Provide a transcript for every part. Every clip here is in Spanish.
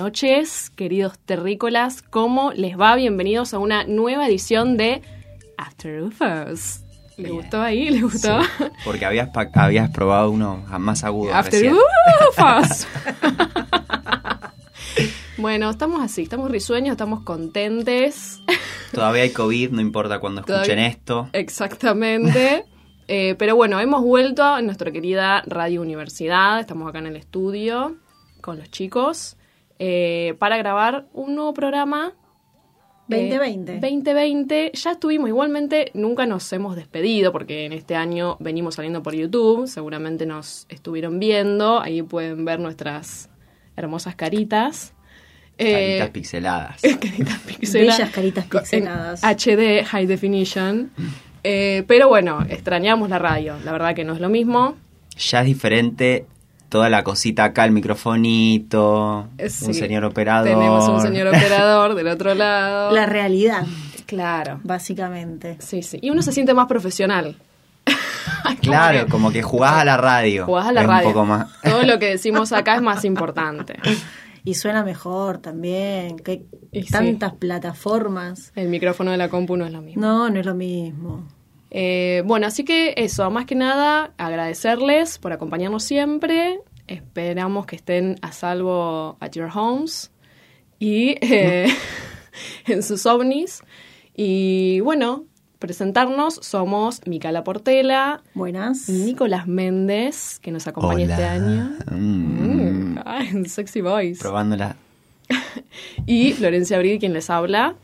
noches, queridos terrícolas. ¿Cómo les va? Bienvenidos a una nueva edición de After UFOs. ¿Les gustó ahí? ¿Les gustó? Sí, porque habías, habías probado uno más agudo. After. UFOs. bueno, estamos así, estamos risueños, estamos contentes. Todavía hay COVID, no importa cuando escuchen Todavía- esto. Exactamente. Eh, pero bueno, hemos vuelto a nuestra querida Radio Universidad. Estamos acá en el estudio con los chicos eh, para grabar un nuevo programa. eh, 2020. 2020. Ya estuvimos, igualmente nunca nos hemos despedido porque en este año venimos saliendo por YouTube. Seguramente nos estuvieron viendo. Ahí pueden ver nuestras hermosas caritas. Eh, Caritas pixeladas. caritas pixeladas. Bellas caritas en pixeladas. HD, High Definition. Eh, pero bueno, extrañamos la radio. La verdad que no es lo mismo. Ya es diferente toda la cosita acá, el microfonito, sí. un señor operador. Tenemos un señor operador del otro lado. La realidad, Claro. básicamente. Sí, sí. Y uno se siente más profesional. Claro, como que jugás a la radio. Jugás a la Es radio. Un poco más. Todo lo que decimos acá es más importante. Y suena mejor también. Que hay Y sí. tantas plataformas. El micrófono de la compu no es lo mismo. No, no es lo mismo. Eh, bueno, así que eso, más que nada, agradecerles por acompañarnos siempre. Esperamos que estén a salvo at your homes y eh, en sus ovnis. Y bueno, presentarnos, somos Micala Portela, Buenas. Nicolás Méndez, que nos acompaña Hola. este año. Mm. Mm, ay, sexy voice. Probándola. Y Florencia Abril, quien les habla.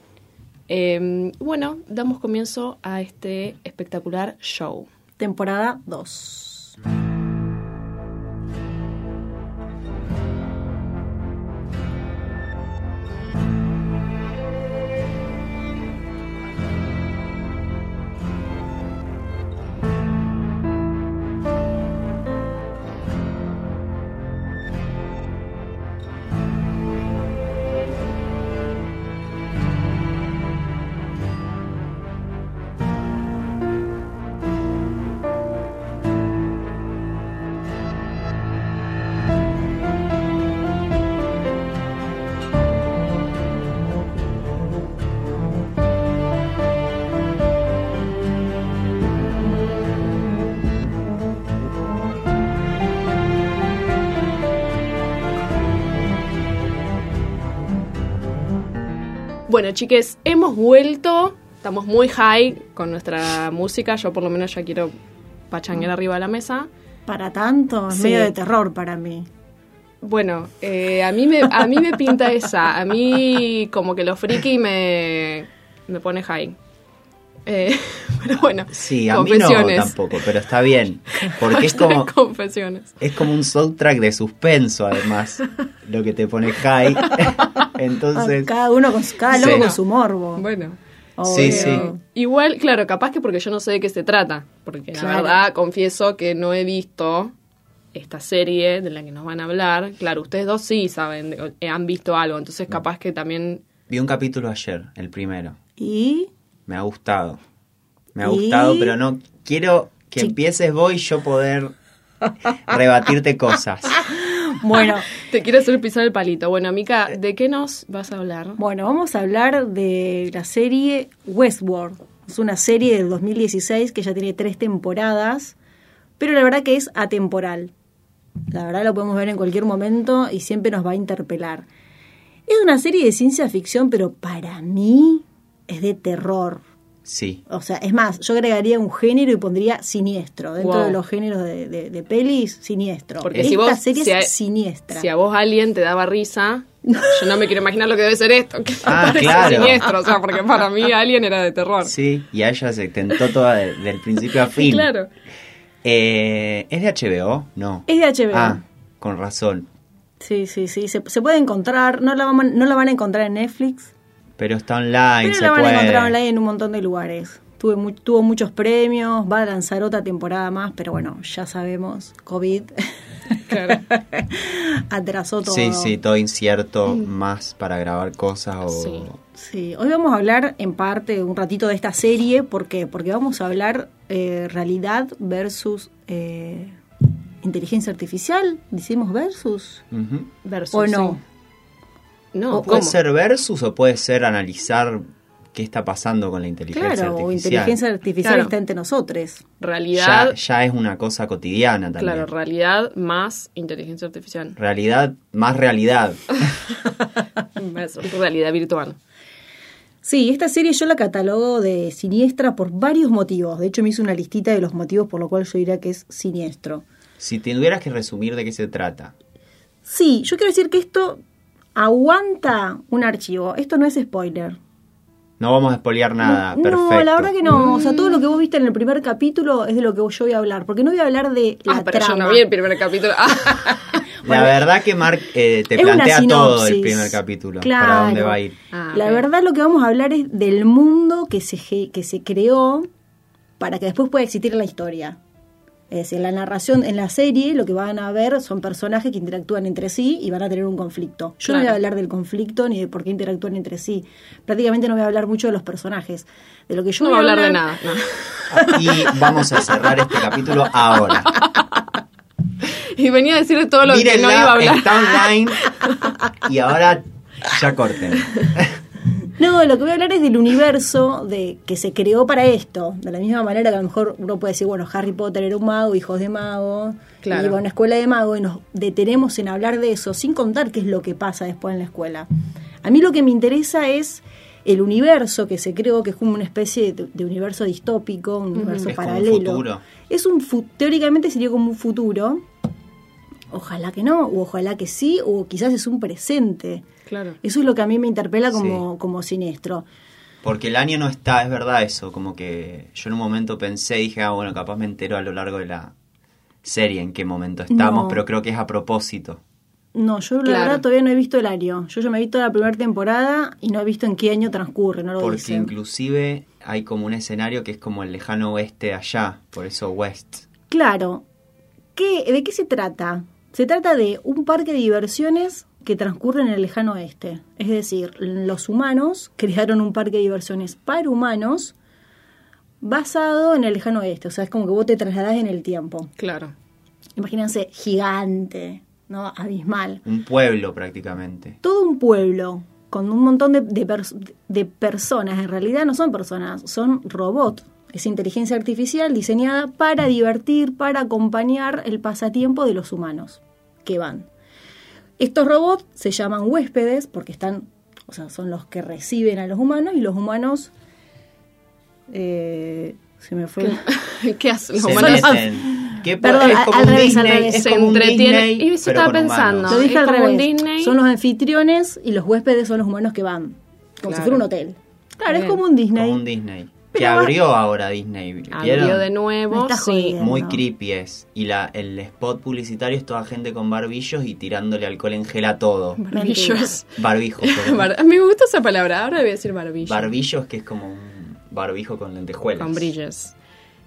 Eh, bueno, damos comienzo a este espectacular show. Temporada 2. Bueno, chiques, hemos vuelto. Estamos muy high con nuestra música. Yo por lo menos ya quiero pachanguear arriba de la mesa. Para tanto, es Sí. medio de terror para mí. Bueno, eh, a, mí me, a mí me pinta esa. A mí como que lo friki me, me pone high. Eh, pero bueno, Sí, a mí no tampoco, pero está bien. Porque es como, confesiones. es como un soundtrack de suspenso, además, lo que te pone high. Entonces, Ah, cada uno con su, cada loco Sí. con su morbo. Bueno. Sí, Obvio. sí. Igual, claro, capaz que porque yo no sé de qué se trata. Porque la verdad, confieso que no he visto esta serie de la que nos van a hablar. Claro, ustedes dos sí saben, eh, han visto algo. Entonces, capaz que también. vi un capítulo ayer, el primero. Y Me ha gustado. Me ha ¿Y? gustado, pero no quiero que Sí. empieces vos y yo poder rebatirte cosas. bueno, Te quiero hacer pisar el palito. Bueno, Mica, ¿de qué nos vas a hablar? bueno, vamos a hablar de la serie Westworld. Es una serie del 2016 que ya tiene tres temporadas, pero la verdad que es atemporal. La verdad lo podemos ver en cualquier momento y siempre nos va a interpelar. Es una serie de ciencia ficción, pero para mí es de terror. Sí. O sea, es más, yo agregaría un género y pondría siniestro. Dentro Wow. de los géneros de, de- de pelis, siniestro. Porque Esta si vos- serie si es siniestra. Si a vos alguien te daba risa, yo no me quiero imaginar lo que debe ser esto. Que Ah, parece claro. siniestro. O sea, porque para mí Alien era de terror. Sí, y a ella se tentó toda de- del principio a fin. Claro. Eh, ¿Es de HBO? No. Es de HBO. Ah, con razón. Sí, sí, sí. Se, se puede encontrar. No la, vamos- no la van a encontrar en Netflix. Pero está online, pero se la van puede. a encontrar online en un montón de lugares. Tuve mu- tuvo muchos premios. Va a lanzar otra temporada más. Pero bueno, ya sabemos. COVID Claro. atrasó todo. Sí, sí, todo incierto, más para grabar cosas o... Sí. Sí, hoy vamos a hablar en parte un ratito de esta serie, ¿por qué? Porque vamos a hablar eh, realidad versus eh, inteligencia artificial, decimos versus, Versus, o no. sí. No, ¿Puede ¿cómo? ser versus o puede ser analizar qué está pasando con la inteligencia Claro, o artificial? inteligencia artificial Claro. está entre nosotros. Realidad, ya, ya es una cosa cotidiana también. claro, realidad más inteligencia artificial. Realidad, más realidad. Realidad virtual. Sí, esta serie yo la catalogo de siniestra por varios motivos. De hecho, me hice una listita de los motivos por los cuales yo diría que es siniestro. Si tuvieras que resumir de qué se trata. Sí, yo quiero decir que esto aguanta un archivo. Esto no es spoiler. No vamos a espolear nada, no, perfecto. No, la verdad que no. O sea, todo lo que vos viste en el primer capítulo es de lo que yo voy a hablar. Porque no voy a hablar de la Ah, pero trama. yo no vi el primer capítulo. La verdad que Mark eh, te plantea todo el primer capítulo. Claro. Para dónde va a ir. Ah, La verdad lo que vamos a hablar es del mundo que se, que se creó para que después pueda existir la historia. Es decir, la narración en la serie lo que van a ver son personajes que interactúan entre sí y van a tener un conflicto. Yo no voy a hablar del conflicto ni de por qué interactúan entre sí. Prácticamente no voy a hablar mucho de los personajes. De lo que yo No voy a hablar de nada. no. Y vamos a cerrar este capítulo ahora. Y venía a decir todo lo que no iba a hablar. está online. Y ahora ya corten. No, lo que voy a hablar es del universo de que se creó para esto. De la misma manera que a lo mejor uno puede decir, bueno, Harry Potter era un mago, hijos de mago, Claro. iba a una escuela de mago y nos detenemos en hablar de eso, sin contar qué es lo que pasa después en la escuela. A mí lo que me interesa es el universo que se creó, que es como una especie de, de universo distópico, un universo Es como un paralelo. futuro. Es un fu- teóricamente sería como un futuro. Ojalá que no, o ojalá que sí, o quizás es un presente. Claro. Eso es lo que a mí me interpela como, Sí. como siniestro. Porque el año no está, es verdad eso. Como que yo en un momento pensé, dije, ah, bueno, capaz me entero a lo largo de la serie en qué momento estamos, No. pero creo que es a propósito. No, yo la Claro. verdad todavía no he visto el año. Yo ya me he visto la primera temporada y no he visto en qué año transcurre, no lo Porque inclusive hay como un escenario que es como el lejano oeste allá, por eso West. Claro. ¿Qué, ¿De qué se trata? Se trata de un parque de diversiones que transcurre en el lejano oeste. Es decir, los humanos crearon un parque de diversiones para humanos basado en el lejano oeste. O sea, es como que vos te trasladás en el tiempo. Claro. Imagínense, gigante, ¿no? Abismal. Un pueblo prácticamente. todo un pueblo con un montón de, de pers- de personas, en realidad no son personas, son robots. Es inteligencia artificial diseñada para divertir, para acompañar el pasatiempo de los humanos que van. Estos robots se llaman huéspedes porque están, o sea, son los que reciben a los humanos y los humanos eh, se me fue. ¿Qué hace? Los Se humanos. ¿Qué Perdón, es al- como al un revés, al Disney, revés. es se como entretienen. Y eso estaba pensando. humanos. Lo dije es al como un revés. Disney. Son los anfitriones y los huéspedes son los humanos que van. Como si Claro. fuera un hotel. Claro, es como un Disney. Como un Disney. Que abrió ahora Disney. ¿vieron? Abrió de nuevo, sí. Muy creepy es. Y la, el spot publicitario es toda gente con barbillos y tirándole alcohol en gel a todo. Barbillos. Barbijo. perdón. Bar- me gusta esa palabra, ahora voy a decir barbillo. Barbillos que es como un barbijo con lentejuelas. Con brillos.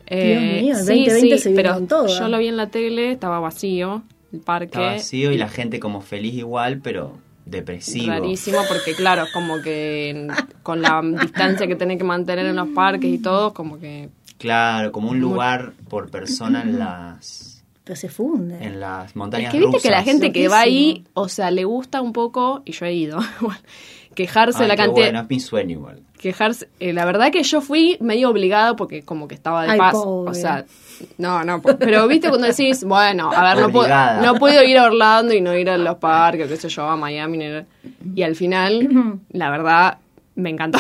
mío, el sí, 2020 sí, se pero todo. yo lo vi en la tele, estaba vacío, el parque. Está vacío y la gente como feliz igual, pero depresivo. Rarísimo porque claro, como que con la distancia que tenés que mantener en los parques y todo, como que Claro, como un lugar por persona en las Pero se funde. en las montañas es que viste que la rusas. gente que va ahí, o sea, le gusta un poco, y yo he ido, igual, quejarse Ay, la cantidad, bueno, es mi sueño igual. quejarse, eh, la verdad que yo fui medio obligado porque como que estaba de Ay, paz, pobre. o sea, no, no, pero viste cuando decís, bueno, a ver, no puedo, Obligada. no puedo ir a Orlando y no ir a los parques, qué sé yo, a Miami, y al final, la verdad, me encantó.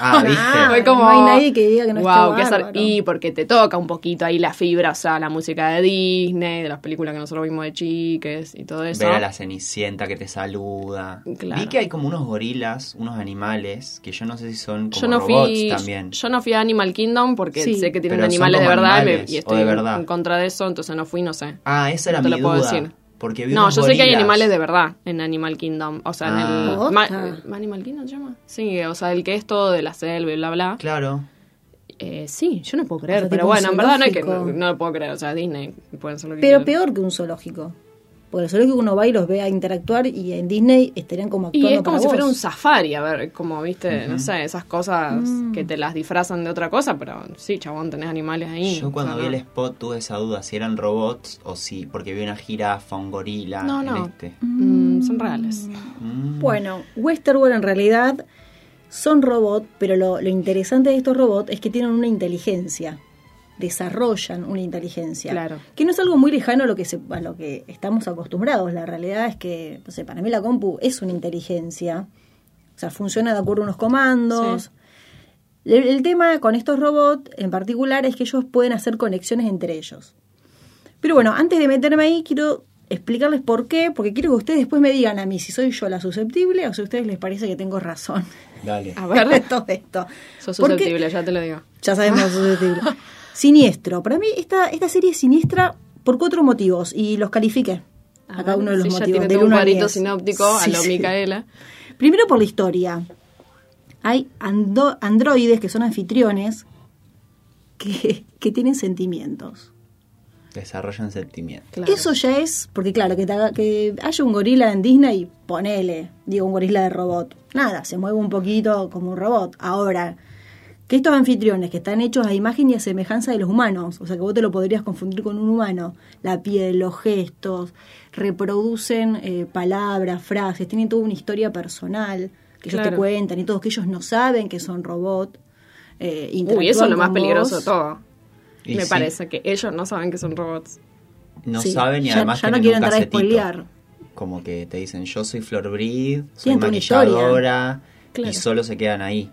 Ah, ¿viste? Fue como, no hay nadie que diga que no está wow, qué azar. bárbaro. Y porque te toca un poquito ahí la fibra, o sea, la música de Disney, de las películas que nosotros vimos de chiques y todo eso. Ver a la cenicienta que te saluda. Claro. Vi que hay como unos gorilas, unos animales, que yo no sé si son como yo no robots fui también. yo no fui a Animal Kingdom porque Sí. sé que tienen Pero animales de verdad y animales, estoy de en- verdad. en contra de eso, entonces no fui, no sé. Ah, esa era No te mi puedo decir. Porque vi No, unos yo sé que hay animales de verdad en Animal Kingdom, o sea, Ah. en el ¿Posta? Ma- Animal Kingdom se llama. Sí, o sea, el que es todo de la selva y bla bla. Claro. Eh, sí, yo no puedo creer, O sea, pero bueno, en verdad no, hay que, no, no lo puedo creer, o sea, Disney pueden hacer lo que Pero quieran. peor que un zoológico. Porque los zoológicos uno va y los ve a interactuar y en Disney estarían como Y actuando es como para si fuera un safari, a ver, como viste, no sé, esas cosas Mm. que te las disfrazan de otra cosa, pero sí, chabón, tenés animales ahí. Yo cuando o vi el no. spot tuve esa duda si eran robots o si, porque vi una jirafa, un gorila No, en no. este. Mm, son reales. Mm. Bueno, Westerworld en realidad son robots, pero lo, lo interesante de estos robots es que tienen una inteligencia. Desarrollan una inteligencia. Claro. Que no es algo muy lejano a lo que, se, a lo que estamos acostumbrados. La realidad es que, no sé, para mí la compu es una inteligencia. O sea, funciona de acuerdo a unos comandos. El, el tema con estos robots en particular es que ellos pueden hacer conexiones entre ellos. Pero bueno, antes de meterme ahí, quiero explicarles por qué, porque quiero que ustedes después me digan a mí si soy yo la susceptible o si a ustedes les parece que tengo razón. Dale. A de ver, todo esto. sos Porque- susceptible, ya te lo digo. Ya sabemos susceptible. Siniestro. Para mí esta, esta serie es siniestra por cuatro motivos y los califiqué. A A cada uno de los ya motivos. tiene del un cuadrito 10. sinóptico a Sí, lo sí. Micaela. Primero por la historia. Hay ando- androides que son anfitriones que, que tienen sentimientos. Desarrollan sentimientos. Claro. Eso ya es, porque claro, que, te haga- que haya un gorila en Disney, ponele, digo, un gorila de robot. Nada, se mueve un poquito como un robot. Ahora, que estos anfitriones que están hechos a imagen y a semejanza de los humanos, o sea que vos te lo podrías confundir con un humano, la piel, los gestos, reproducen eh, palabras, frases, tienen toda una historia personal que ellos te cuentan y todos que ellos no saben que son robots. Eh, Uy, eso es lo más peligroso vos. de todo. Y Me sí, parece que ellos no saben que son robots. No Sí, saben y ya- además ya no un entrar a spoilear. Como que te dicen, yo soy Flor Breed, soy maquilladora, Claro. y solo se quedan ahí.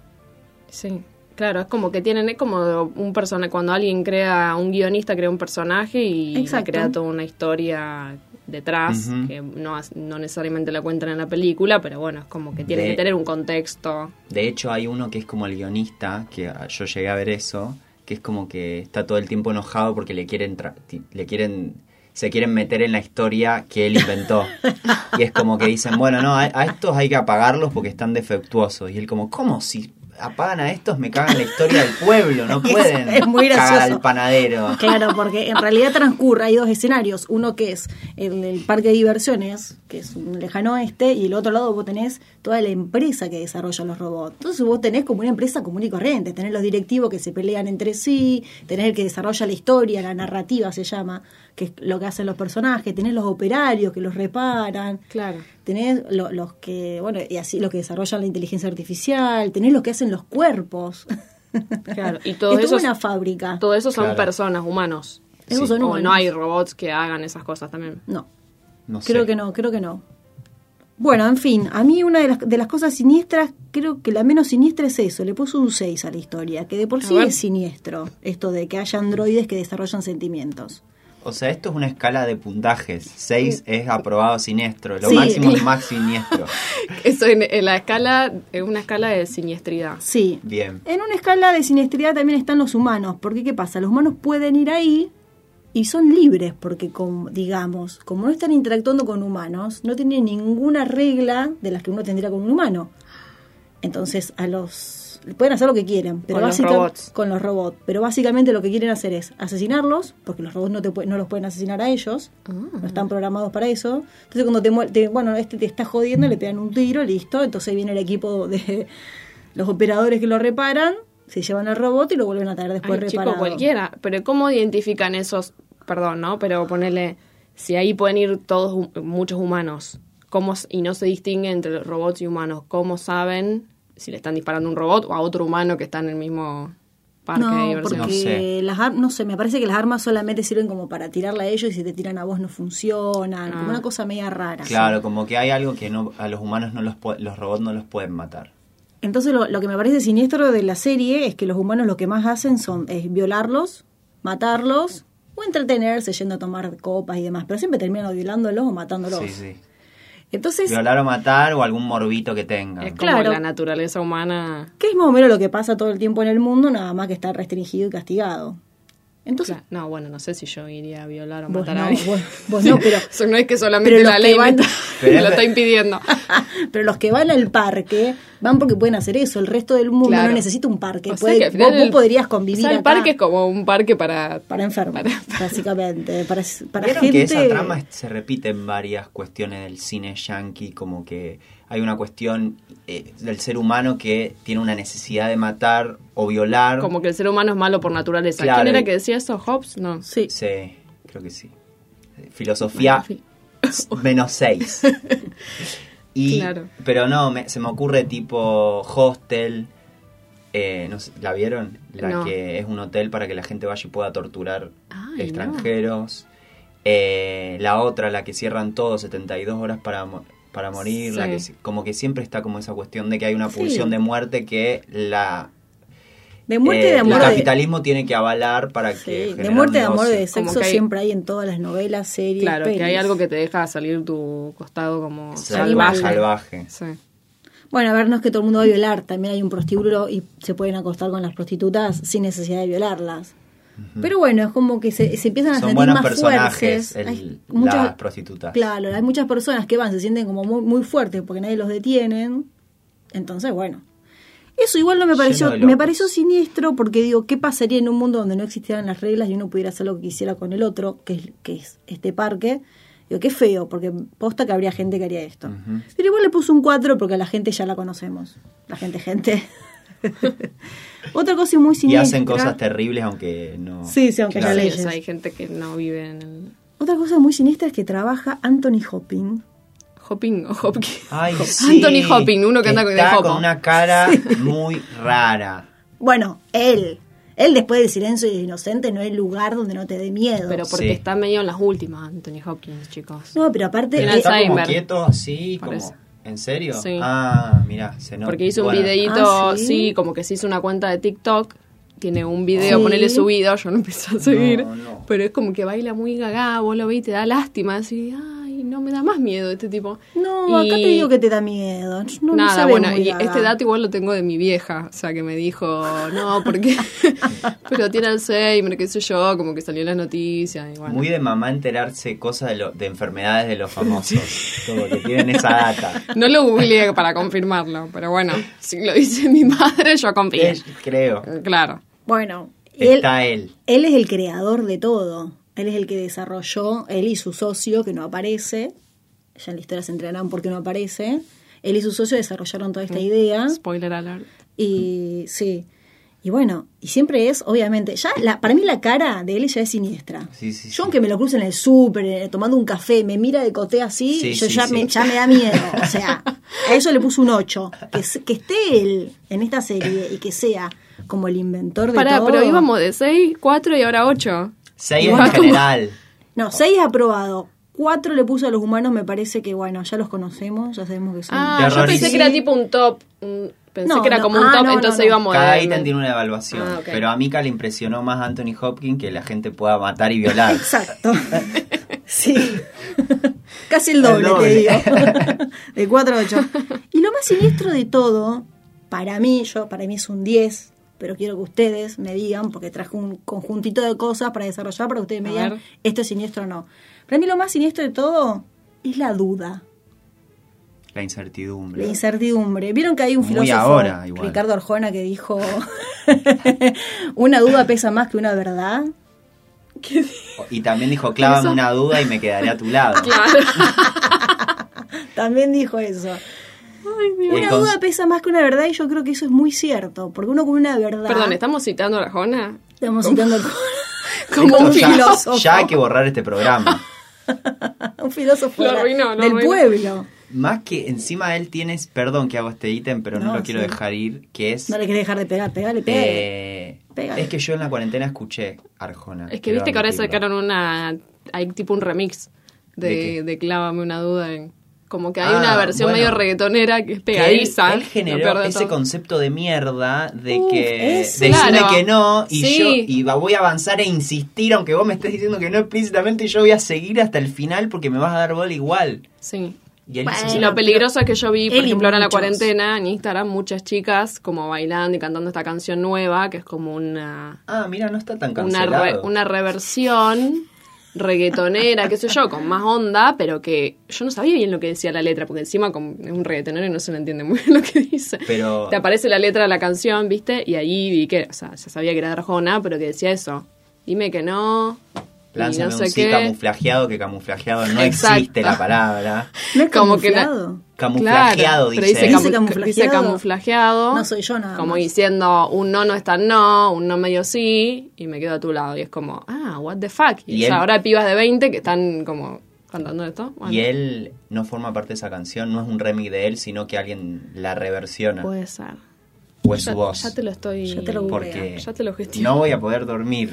Sí. Claro, es como que tienen, es como un personaje, cuando alguien crea, un guionista crea un personaje y crea toda una historia detrás, que no, no necesariamente la cuentan en la película, pero bueno, es como que tiene De- que tener un contexto. De hecho, hay uno que es como el guionista, que yo llegué a ver eso, que es como que está todo el tiempo enojado porque le quieren, tra- le quieren, se quieren meter en la historia que él inventó. y es como que dicen, bueno, no, a, a estos hay que apagarlos porque están defectuosos. Y él como, ¿cómo si apagan a estos me cagan la historia del pueblo? No pueden Es muy cagar gracioso. al panadero. Claro, porque en realidad transcurre, hay dos escenarios, uno que es el, el parque de diversiones, que es un lejano oeste, y el otro lado vos tenés toda la empresa que desarrolla los robots. Entonces vos tenés como una empresa común y corriente, tenés los directivos que se pelean entre sí, tenés el que desarrolla la historia, la narrativa se llama, que es lo que hacen los personajes, tenés los operarios que los reparan, Claro. tenés lo- los que, bueno, y así los que desarrollan la inteligencia artificial, tenés los que hacen los cuerpos. Claro, y todo es toda eso es- una fábrica. Todo eso son Claro. personas, humanos. Esos Sí. son O humanos. no hay robots que hagan esas cosas también. No, No sé. Creo que no, creo que no. Bueno, en fin, a mí una de las, de las cosas siniestras, creo que la menos siniestra es eso, le puso un 6 a la historia, que de por A sí ver. es siniestro, esto de que haya androides que desarrollan sentimientos. O sea, esto es una escala de puntajes. 6 es aprobado siniestro, lo Sí. máximo es más siniestro. Eso en, en la escala, en una escala de siniestridad. Sí. Bien. En una escala de siniestridad también están los humanos, porque ¿qué pasa? Los humanos pueden ir ahí y son libres, porque como, digamos, como no están interactuando con humanos, no tienen ninguna regla de las que uno tendría con un humano. Entonces a los pueden hacer lo que quieran, pero Con los robots. con los robots, pero básicamente lo que quieren hacer es asesinarlos, porque los robots no te no los pueden asesinar a ellos, no están programados para eso. Entonces cuando te, te- bueno, este te está jodiendo, le pegan un tiro, listo, entonces viene el equipo de los operadores que lo reparan, se llevan al robot y lo vuelven a traer después Ay, reparado. chico, cualquiera. Pero ¿cómo identifican esos, perdón, ¿no? Pero ponerle, si ahí pueden ir todos, muchos humanos, ¿cómo, y no se distingue entre robots y humanos, ¿cómo saben si le están disparando a un robot o a otro humano que está en el mismo parque de No, diversión? porque No sé. las no sé, me parece que las armas solamente sirven como para tirarla a ellos y si te tiran a vos no funcionan, como Ah. una cosa media rara. Claro, como que hay algo que no a los humanos no los pu- los robots no los pueden matar. Entonces lo, lo que me parece siniestro de la serie es que los humanos lo que más hacen son es violarlos, matarlos o entretenerse yendo a tomar copas y demás, pero siempre terminan violándolos o matándolos. Sí, sí. Entonces, Violar o matar o algún morbito que tengan. Es como Claro. la naturaleza humana. ¿qué es más o menos lo que pasa todo el tiempo en el mundo? Nada más que está restringido y castigado. Entonces, Claro. No, bueno, no sé si yo iría a violar o vos matar no, a alguien. vos, vos no, pero, Eso no es que solamente la ley van- me lo es- está impidiendo. pero los que van al parque van porque pueden hacer eso. El resto del mundo Claro. no necesita un parque. O sea Puede- vos, vos el- podrías o convivir sea, el acá parque es como un parque para... para enfermos, básicamente. Para, para Vieron gente... que esa trama se repite en varias cuestiones del cine yankee, como que hay una cuestión eh, del ser humano que tiene una necesidad de matar o violar. Como que el ser humano es malo por naturaleza. Claro, ¿Quién era que decía eso? ¿Hobbes? No. Sí. Sí, creo que sí. Filosofía menos seis. Y, Claro. Pero no, me- se me ocurre tipo hostel. eh, no sé, ¿La vieron? La No. que es un hotel para que la gente vaya y pueda torturar Ay, extranjeros. Eh, la otra, la que cierran todo, 72 horas para, para morir. La que, como que siempre está como esa cuestión de que hay una Sí. pulsión de muerte que la, De muerte eh, de amor el de- capitalismo tiene que avalar para Sí, que... de muerte, de amor, de Como sexo que hay- siempre hay en todas las novelas, series. Claro, que hay algo que te deja salir tu costado como Salvaje. salvaje. salvaje. Sí. Bueno, a ver, no es que todo el mundo va a violar, también hay un prostíbulo y se pueden acostar con las prostitutas sin necesidad de violarlas. Pero bueno, es como que se, se empiezan a Son sentir más personajes fuertes. el- Hay las prostitutas. Claro, hay muchas personas que van, se sienten como muy, muy fuertes porque nadie los detienen. Entonces, bueno. Eso igual no me pareció, me pareció siniestro porque digo, ¿qué pasaría en un mundo donde no existieran las reglas y uno pudiera hacer lo que quisiera con el otro, que es, que es este parque? Digo, qué feo, porque posta que habría gente que haría esto. Pero igual le puse un 4 porque a la gente ya la conocemos. La gente, gente. Otra cosa muy Y siniestra. hacen cosas terribles aunque no... Sí, sí, aunque Claro. Sí, leyes. hay gente que no vive en el Otra cosa muy siniestra es que trabaja Anthony Hopkins. Hopping o Hopkins. Ay, sí, Anthony Hopping, uno que anda con el está jopo. con una cara muy rara. Bueno, él. Él después del silencio de inocente no hay lugar donde no te dé miedo. Pero porque Sí. está medio en las últimas, Anthony Hopkins, chicos. no, pero aparte... Eh, Está como quieto así, como... ¿En serio? Sí. Ah, mira, se nota. Porque hizo un Bueno, videíto, Ah, ¿sí? ¿sí? como que se hizo una cuenta de TikTok. Tiene un video, Sí. ponele subido, yo no empecé a seguir. No, no. Pero es como que baila muy gaga, vos lo ves y te da lástima. Así, ay, no me da más miedo este tipo. No, acá te digo que te da miedo. No, no Nada, ve bueno, y este dato igual lo tengo de mi vieja, o sea, que me dijo, no, porque, pero tiene Alzheimer, qué sé yo, como que salió en las noticias, y bueno. Muy de mamá enterarse cosas de, lo- de enfermedades de los famosos. Como que tienen esa data. No lo googleé para confirmarlo, pero bueno, si lo dice mi madre, yo confío. Creo. Claro. Bueno, él, Está él. él es el creador de todo. Él es el que desarrolló, él y su socio, que no aparece. Ya en la historia se enterarán por qué no aparece. Él y su socio desarrollaron toda Mm. esta idea. Spoiler alert. Y sí. Y bueno, y siempre es, obviamente, ya la, para mí la cara de él ya es siniestra. Sí, sí, yo sí. aunque me lo cruce en el súper, eh, tomando un café, me mira de coté así, Sí, yo sí, ya, sí. Me, ya me da miedo. O sea, a eso le puse un 8. Que, se- que esté él en esta serie y que sea como el inventor de Pará, todo. pero íbamos de 6, 4 y ahora 8. Seis Igual en como- general. No, 6 aprobado. 4 le puse a los humanos, me parece que, bueno, ya los conocemos, ya sabemos que son... Ah, yo pensé que era tipo un top. un- pensé No, que era no, como un ah, top, no, no, entonces íbamos Cada de- ítem tiene una evaluación. Ah. Pero a Mika le impresionó más Anthony Hopkins que la gente pueda matar y violar. Exacto. Sí. Casi el doble, El doble. te digo. De 4 a 8. Y lo más siniestro de todo, para mí, yo, para mí es un 10, pero quiero que ustedes me digan, porque traje un conjuntito de cosas para desarrollar, para que ustedes me A digan, esto es siniestro o no. Para mí lo más siniestro de todo es la duda, La incertidumbre. la incertidumbre. Vieron que hay un Muy filósofo, ahora, igual. Ricardo Arjona, que dijo, una duda pesa más que una verdad. Y también dijo, clávame una duda y me quedaré a tu lado. También dijo eso. Una duda pesa más que una verdad y yo creo que eso es muy cierto, porque uno con una verdad... Perdón, ¿estamos citando a Arjona? Estamos citando al- Como un filósofo. ya hay que borrar este programa. un filósofo Lo de la- arruinó, lo del arruinó. pueblo. Más que encima él tienes, perdón que hago este ítem, pero no, No, lo quiero sí. dejar ir, que es... No le querés dejar de pegar, pegale, pegale. eh, Pégale. es que yo en la cuarentena escuché Arjona. Es que viste que ahora sacaron una. Hay tipo un remix de, ¿De de? Clávame una duda. en- como que hay Ah, una versión bueno. medio reggaetonera que es Que él, pegadiza. él generó ese todo. concepto de mierda de Uf, que Claro. que no y Sí. yo y voy a avanzar e insistir aunque vos me estés diciendo que no explícitamente yo voy a seguir hasta el final porque me vas a dar bola igual. Sí. Y él Bueno, lo peligroso es que yo vi, por Él ejemplo, ahora en la cuarentena, en Instagram, muchas chicas como bailando y cantando esta canción nueva, que es como una, Ah, mira, no está tan una, cancelado. re- una reversión reggaetonera, qué sé yo, con más onda, pero que yo no sabía bien lo que decía la letra, porque encima con- es un reggaetonero y no se le entiende muy bien lo que dice. Pero- Te aparece la letra de la canción, ¿viste? Y ahí vi que, o sea, ya sabía que era de Arjona, pero que decía eso. Dime que no. No sé un sí qué. camuflajeado, que camuflajeado no Exacto. existe la palabra. No es Como que. Camuflajeado, Claro, dice. pero dice, camu- camuflajeado. dice camuflajeado. No soy yo nada Como más. diciendo, un no no es tan no, un no medio sí, y me quedo a tu lado. Y es como, ah, what the fuck. Y, Y o sea, él- ahora hay pibas de 20 que están como cantando esto. Bueno, Y él no forma parte de esa canción, no es un remix de él, sino que alguien la reversiona. Puede ser. o es Ya, su voz. ya te lo estoy... Ya te lo. Porque Ya te lo gestiono. no voy a poder dormir.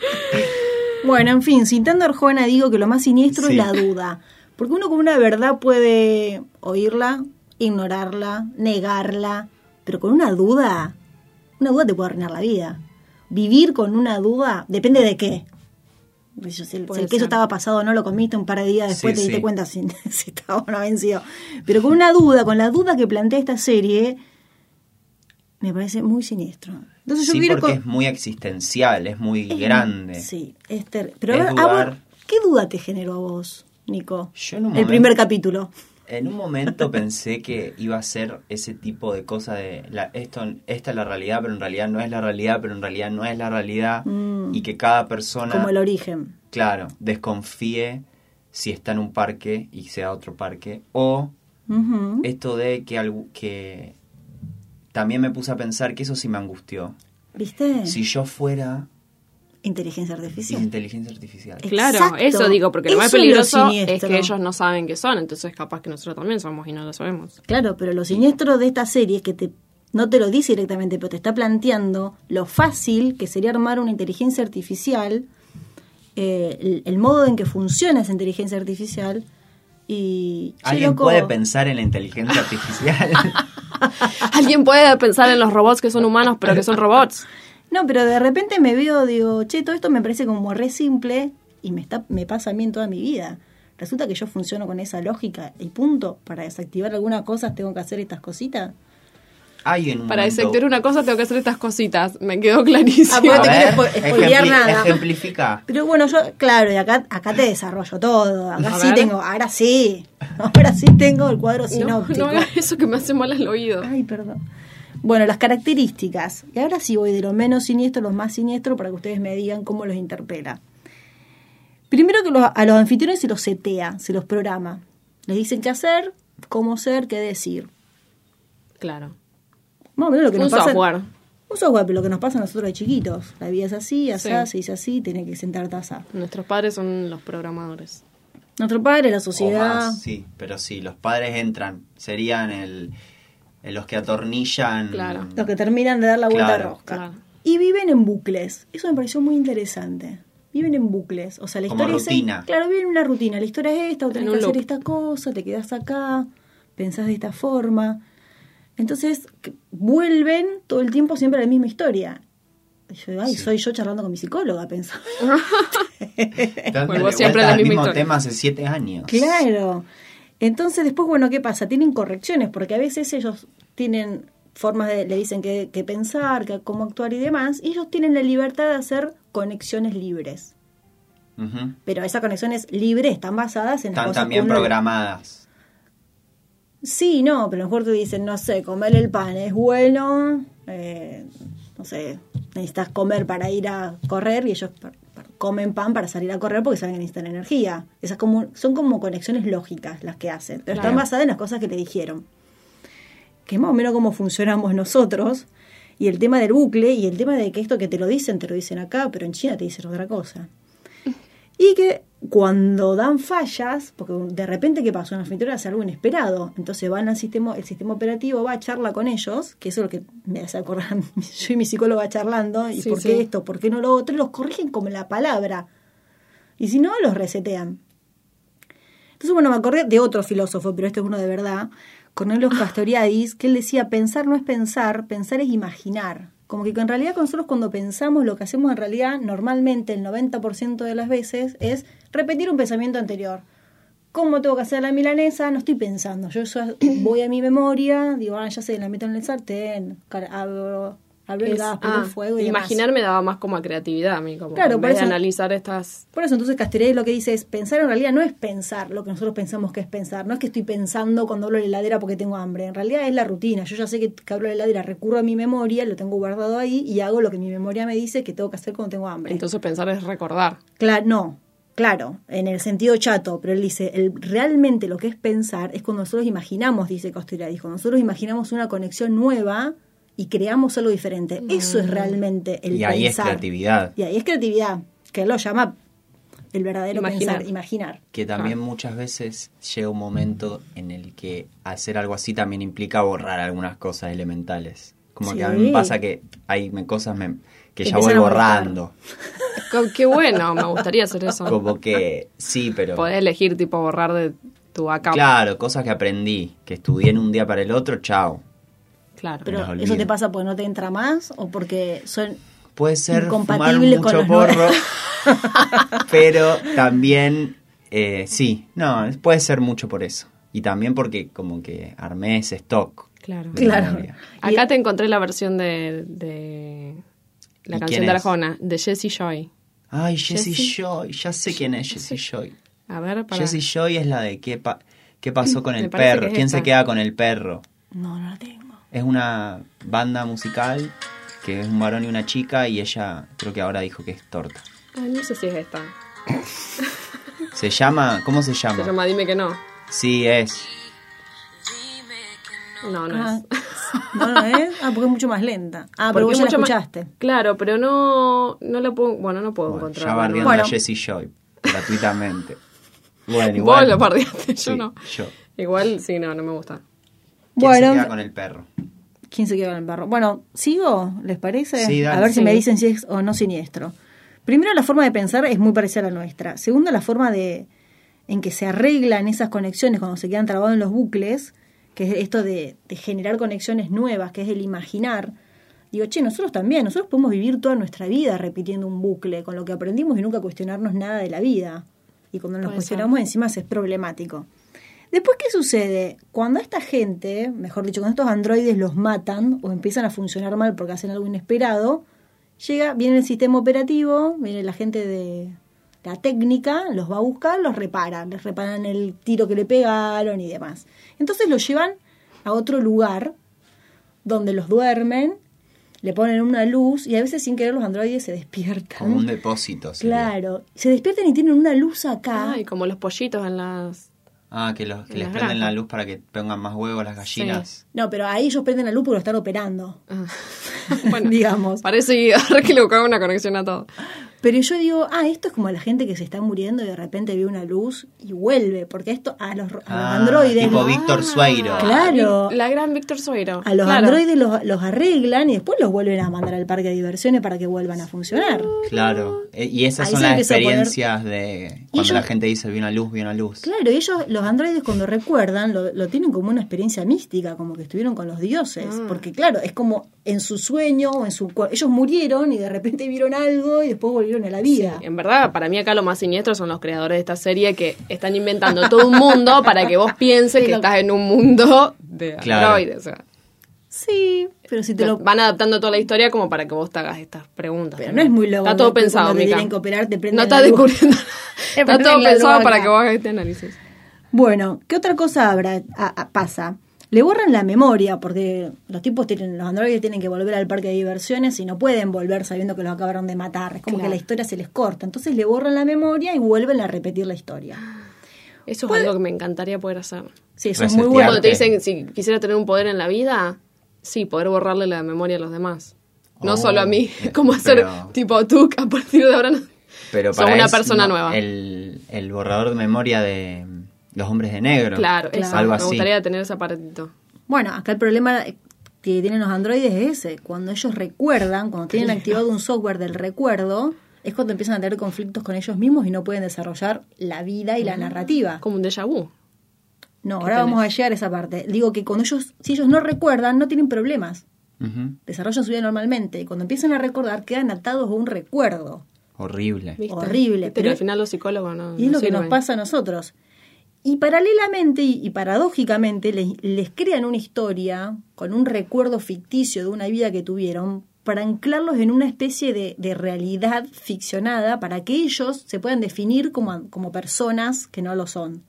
Bueno, en fin, citando a Arjona digo que lo más siniestro Sí. es la duda. Porque uno con una verdad puede oírla, ignorarla, negarla, pero con una duda, una duda te puede arruinar la vida. Vivir con una duda depende de qué. Si, el, si el queso estaba pasado o no, lo comiste un par de días después, Sí, te diste sí. cuenta si, si estaba o no vencido. Pero con una duda, con la duda que plantea esta serie, me parece muy siniestro. Entonces yo Sí, porque es muy existencial, es muy es- grande. Sí, es ter- Pero a ver, a vos, dudar. ¿qué duda te generó a vos, Nico? Yo en un El momento- primer capítulo. En un momento pensé que iba a ser ese tipo de cosa de la, esto, esta es la realidad, pero en realidad no es la realidad, pero en realidad no es la realidad, Mm. y que cada persona, Como el origen. claro, desconfíe si está en un parque y sea otro parque, o esto de que, que también me puse a pensar que eso sí me angustió. ¿Viste? Si yo fuera Inteligencia artificial. inteligencia artificial. Claro, Exacto. eso digo, porque lo más lo peligroso es, que ellos no saben qué son, entonces capaz que nosotros también somos y no lo sabemos. Claro, pero lo siniestro de esta serie es que te, no te lo dice directamente, pero te está planteando lo fácil que sería armar una inteligencia artificial, eh, el, el modo en que funciona esa inteligencia artificial. Y. ¿Alguien loco, puede pensar en la inteligencia artificial? Alguien puede pensar en los robots que son humanos, pero que son robots. No, pero de repente me veo, digo, che, todo esto me parece como re simple y me, está, me pasa a mí en toda mi vida. Resulta que yo funciono con esa lógica y punto. Para desactivar algunas cosas tengo que hacer estas cositas. Hay en un Para momento- desactivar una cosa tengo que hacer estas cositas. Me quedó clarísimo. Ah, A te ver, quiero nada. Ejemplifica. Pero bueno, yo, claro, y acá, acá te desarrollo todo. Acá A sí ver. tengo, ahora sí. Ahora sí tengo el cuadro no, sinóptico. no hagas eso que me hace mal al oído. Ay, perdón. Bueno, las características. Y ahora sí voy de lo menos siniestro a lo más siniestro para que ustedes me digan cómo los interpela. Primero que los- a los anfitriones se los setea, se los programa. Les dicen qué hacer, cómo ser, qué decir. Claro. Más o menos lo que Un nos pasa. software. Un software, pero lo que nos pasa a nosotros de chiquitos. La vida es así, asá, Sí. se dice así, tiene que sentarte asá. Nuestros padres son los programadores. Nuestro padre, la O sociedad. más, sí, pero sí, los padres entran, serían el, el- los que atornillan. Claro. Los que terminan de dar la vuelta Claro. rosca. Claro. Y viven en bucles. Eso me pareció muy interesante. Viven en bucles. O sea, la Como historia es- rutina. claro, viven en una rutina. La historia es esta, o tenés En que hacer loop. esta cosa, te quedas acá, pensás de esta forma. Entonces, que- vuelven todo el tiempo siempre a la misma historia. Y yo, ay, Sí. soy yo charlando con mi psicóloga, pensaba. Vuelvo siempre a vuelta la al misma mismo historia. tema hace siete años. Claro. Entonces, después, bueno, ¿qué pasa? Tienen correcciones, porque a veces ellos tienen formas de, le dicen qué qué pensar, que, cómo actuar y demás, y ellos tienen la libertad de hacer conexiones libres. Pero esas conexiones libres están basadas en las Están cosas también que uno- programadas. Sí, no, pero a lo mejor te dicen, no sé, comer el pan es bueno, eh, no sé, necesitas comer para ir a correr y ellos comen pan para salir a correr porque saben que necesitan energía. Esas como, son como conexiones lógicas las que hacen, pero están basadas en las cosas que le dijeron. Que es más o menos cómo funcionamos nosotros. Y el tema del bucle y el tema de que esto que te lo dicen, te lo dicen acá, pero en China te dicen otra cosa. Y que cuando dan fallas, porque de repente, ¿qué pasa? Una anfitriona hace algo inesperado. Entonces van al sistema, el sistema operativo va a charla con ellos, que eso es lo que me hace acordar, yo y mi psicóloga charlando, y Sí, por sí. qué esto, por qué no lo otro, y los corrigen como la palabra. Y si no, los resetean. Entonces, bueno, me acordé de otro filósofo, pero este es uno de verdad, Cornelius Castoriadis, que él decía, pensar no es pensar, pensar es imaginar. Como que en realidad nosotros cuando pensamos, lo que hacemos en realidad, normalmente el 90% de las veces, es repetir un pensamiento anterior. ¿Cómo tengo que hacer la milanesa? No estoy pensando. Yo voy a mi memoria, digo, ah, ya sé, la meto en el sartén, abro, abro el Es- gas, ah, fuego y imaginar me daba más como a creatividad a mí, como Claro, en de analizar estas... Por eso entonces Castellet lo que dice es, pensar en realidad no es pensar lo que nosotros pensamos que es pensar. No es que estoy pensando cuando abro la heladera porque tengo hambre. En realidad es la rutina. Yo ya sé que, que abro la heladera, recurro a mi memoria, lo tengo guardado ahí y hago lo que mi memoria me dice que tengo que hacer cuando tengo hambre. Entonces pensar es recordar. Claro, no, claro, en el sentido chato, pero él dice, el, realmente lo que es pensar es cuando nosotros imaginamos, dice Costera, dijo, nosotros imaginamos una conexión nueva y creamos algo diferente. Eso es realmente el Y ahí es pensar. creatividad. Y ahí es creatividad, que lo llama el verdadero Imaginar. pensar, imaginar. Que también muchas veces llega un momento en el que hacer algo así también implica borrar algunas cosas elementales. Como que a mí me pasa que hay cosas me- que ya voy borrando. Qué bueno, me gustaría hacer eso. Como que sí, pero... Podés elegir tipo borrar de tu backup. Claro, cosas que aprendí, que estudié en un día para el otro, chao. Claro. Pero eso te pasa porque no te entra más o porque son... Puede ser fumar Incompatibles con mucho los porro, pero también, eh, sí, no, puede ser mucho por eso. Y también porque como que armé ese stock. Claro. Claro. Acá te encontré la versión de, de la ¿Y canción de? Arjona, de Jessie Joy. Ay, Jessie Jessie- Joy, ya sé quién es Jessie Joy. A ver, para... Jessie Joy es la de qué, pa- qué pasó con el perro, quién esta. se queda con el perro. No, no la tengo. Es una banda musical que es un varón y una chica y ella creo que ahora dijo que es torta. Ay, no sé si es esta. Se llama, ¿cómo se llama? Se llama Dime que no. Sí, es. No, no Ah, es. no, no es. Ah, porque es mucho más lenta. Ah, Porque pero vos ya la más- escuchaste. Claro, pero no, no la puedo... Bueno, no puedo Bueno, encontrar. ya bardeando Bueno. a Jessie Joy gratuitamente. Bueno, Vos igual. lo bardeaste, yo Sí, no. Yo. Igual, sí, no, no me gusta. ¿Quién Bueno. se queda con el perro? ¿Quién se queda con el perro? Bueno, ¿sigo? ¿Les parece? Sí, dale. a ver si me dicen si es o no siniestro. Primero, la forma de pensar es muy parecida a la nuestra. Segundo, la forma de en que se arreglan esas conexiones cuando se quedan trabados en los bucles, que es esto de, de generar conexiones nuevas, que es el imaginar. Digo, che, nosotros también, nosotros podemos vivir toda nuestra vida repitiendo un bucle, con lo que aprendimos y nunca cuestionarnos nada de la vida. Y cuando nos Puede cuestionamos encima es problemático. Después, ¿qué sucede? Cuando a esta gente, mejor dicho, cuando estos androides los matan o empiezan a funcionar mal porque hacen algo inesperado, llega, viene el sistema operativo, viene la gente de la técnica, los va a buscar, los repara, les reparan el tiro que le pegaron y demás. Entonces los llevan a otro lugar donde los duermen, le ponen una luz y a veces sin querer los androides se despiertan. Como un depósito. sería. Claro, se despiertan y tienen una luz acá. Ay, como los pollitos en las... Ah, que, los, que les prenden la luz para que pongan más huevos las gallinas. No, pero ahí ellos prenden la luz porque lo están operando. Ah. bueno, digamos. parece que le buscaba una conexión a todo. Pero yo digo, ah, esto es como la gente que se está muriendo y de repente ve una luz y vuelve, porque esto a los, a los Ah, androides, tipo. Víctor Sueiro. Claro. La gran Víctor Sueiro. a los Claro. androides los, los arreglan y después los vuelven a mandar al parque de diversiones para que vuelvan a funcionar. Claro. Eh, Y esas Ahí son las poner- experiencias de cuando la gente dice vi una luz, vi una luz. Claro, ellos, los androides cuando recuerdan, lo, lo tienen como una experiencia mística, como que estuvieron con los dioses. Ah. Porque claro, es como en su sueño o en su Ellos murieron y de repente vieron algo y después volvieron a la vida. En verdad, para mí acá lo más siniestro son los creadores de esta serie que están inventando todo un mundo para que vos pienses Sí, que lo- estás en un mundo de Claro. androides. O sea, Sí, pero si te lo... van adaptando toda la historia como para que vos te hagas estas preguntas. Pero no es muy loco. Está todo pensado, Mica. tienen que operar, te prenden No luz. descubriendo. Está todo pensado para que vos hagas este análisis. Bueno, ¿qué otra cosa habrá, a- a- pasa? Le borran la memoria porque los tipos tienen, los androides tienen que volver al parque de diversiones y no pueden volver sabiendo que los acabaron de matar. Es como Claro. que la historia se les corta. Entonces le borran la memoria y vuelven a repetir la historia. Eso es algo que me encantaría poder hacer. Sí, eso es muy bueno. Cuando te dicen si quisiera tener un poder en la vida, sí, poder borrarle la memoria a los demás. No Oh, solo a mí, eh, como hacer pero- tipo tú, a partir de ahora no. Pero para una eso, persona no, nueva. El, el borrador de memoria de los hombres de negro. Claro, Claro. Algo me así. gustaría tener ese aparatito. Bueno, acá el problema que tienen los androides es ese. Cuando ellos recuerdan, cuando tienen activado un software del recuerdo, es cuando empiezan a tener conflictos con ellos mismos y no pueden desarrollar la vida y la narrativa. Como un déjà vu. No, ¿Qué ahora vamos a llegar a esa parte. Digo que cuando ellos, si ellos no recuerdan, no tienen problemas. Desarrollan su vida normalmente. Y cuando empiezan a recordar, quedan atados a un recuerdo. Horrible. ¿viste? Horrible, Pero, pero- al final los psicólogos no. Y es no lo que nos pasa a nosotros. Y paralelamente y, paradójicamente les, les crean una historia con un recuerdo ficticio de una vida que tuvieron para anclarlos en una especie de, de realidad ficcionada para que ellos se puedan definir como, como personas que no lo son.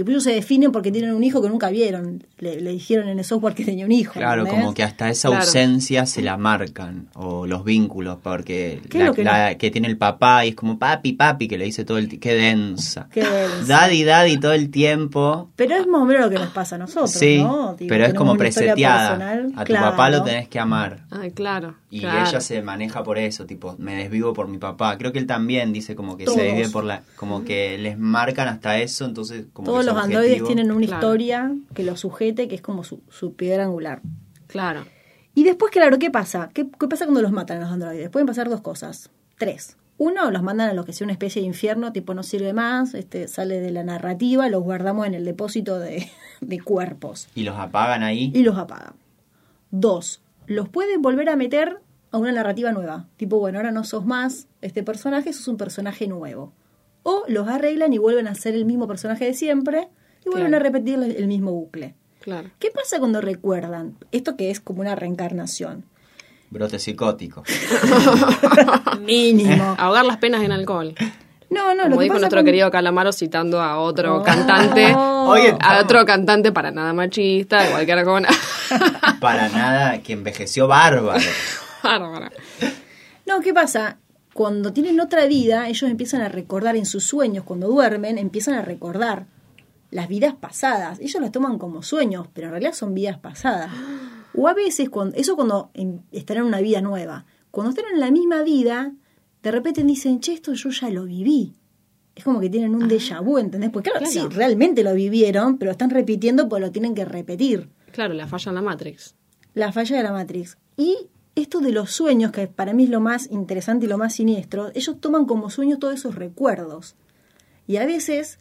Tipo, ellos se definen porque tienen un hijo que nunca vieron. Le, le dijeron en el software que tenía un hijo. Claro, ¿entendés? como que hasta esa Claro. ausencia se la marcan, o los vínculos, porque ¿Qué es la, lo que la que tiene el papá y es como papi, papi, que le dice todo el tiempo, qué densa. Qué densa. Daddy, daddy todo el tiempo. Pero es más o menos lo que nos pasa a nosotros, Sí, ¿no? Pero es como preseteada. A tu Claro. papá lo tenés que amar. Ay, claro. Y claro. ella se maneja por eso, tipo, me desvivo por mi papá. Creo que él también dice como que Todos. se vive por la... Como que les marcan hasta eso, entonces como Todos que los androides tienen una Claro. historia que los sujete, que es como su, su piedra angular. Claro. Y después, claro, ¿qué pasa? ¿Qué, qué pasa cuando los matan a los androides? Pueden pasar dos cosas. Tres. Uno, los mandan a lo que sea una especie de infierno, tipo no sirve más, este sale de la narrativa, los guardamos en el depósito de, de cuerpos Y los apagan ahí. y los apagan. Dos, los pueden volver a meter a una narrativa nueva. Tipo, bueno, ahora no sos más este personaje, sos un personaje nuevo. O los arreglan y vuelven a ser el mismo personaje de siempre y vuelven Claro. a repetir el mismo bucle. Claro. ¿Qué pasa cuando recuerdan? Esto que es como una reencarnación. Brote psicótico. Mínimo. Ahogar las penas en alcohol. No, no, lo Como que dijo pasa nuestro con- querido Calamaro citando a otro Oh. cantante. A otro cantante para nada machista, de cualquier cosa. Para nada, que envejeció bárbaro. Bárbara. No, ¿qué pasa? Cuando tienen otra vida, ellos empiezan a recordar en sus sueños, cuando duermen, empiezan a recordar las vidas pasadas. Ellos las toman como sueños, pero en realidad son vidas pasadas. O a veces, cuando, eso cuando en- están en una vida nueva. Cuando están en la misma vida, de repente dicen, che, esto yo ya lo viví. Es como que tienen un déjà vu, ¿entendés? Porque claro, Claro. sí, realmente lo vivieron, pero están repitiendo porque lo tienen que repetir. Claro, la falla en la Matrix. La falla de la Matrix. Y esto de los sueños, que para mí es lo más interesante y lo más siniestro, ellos toman como sueños todos esos recuerdos. Y a veces,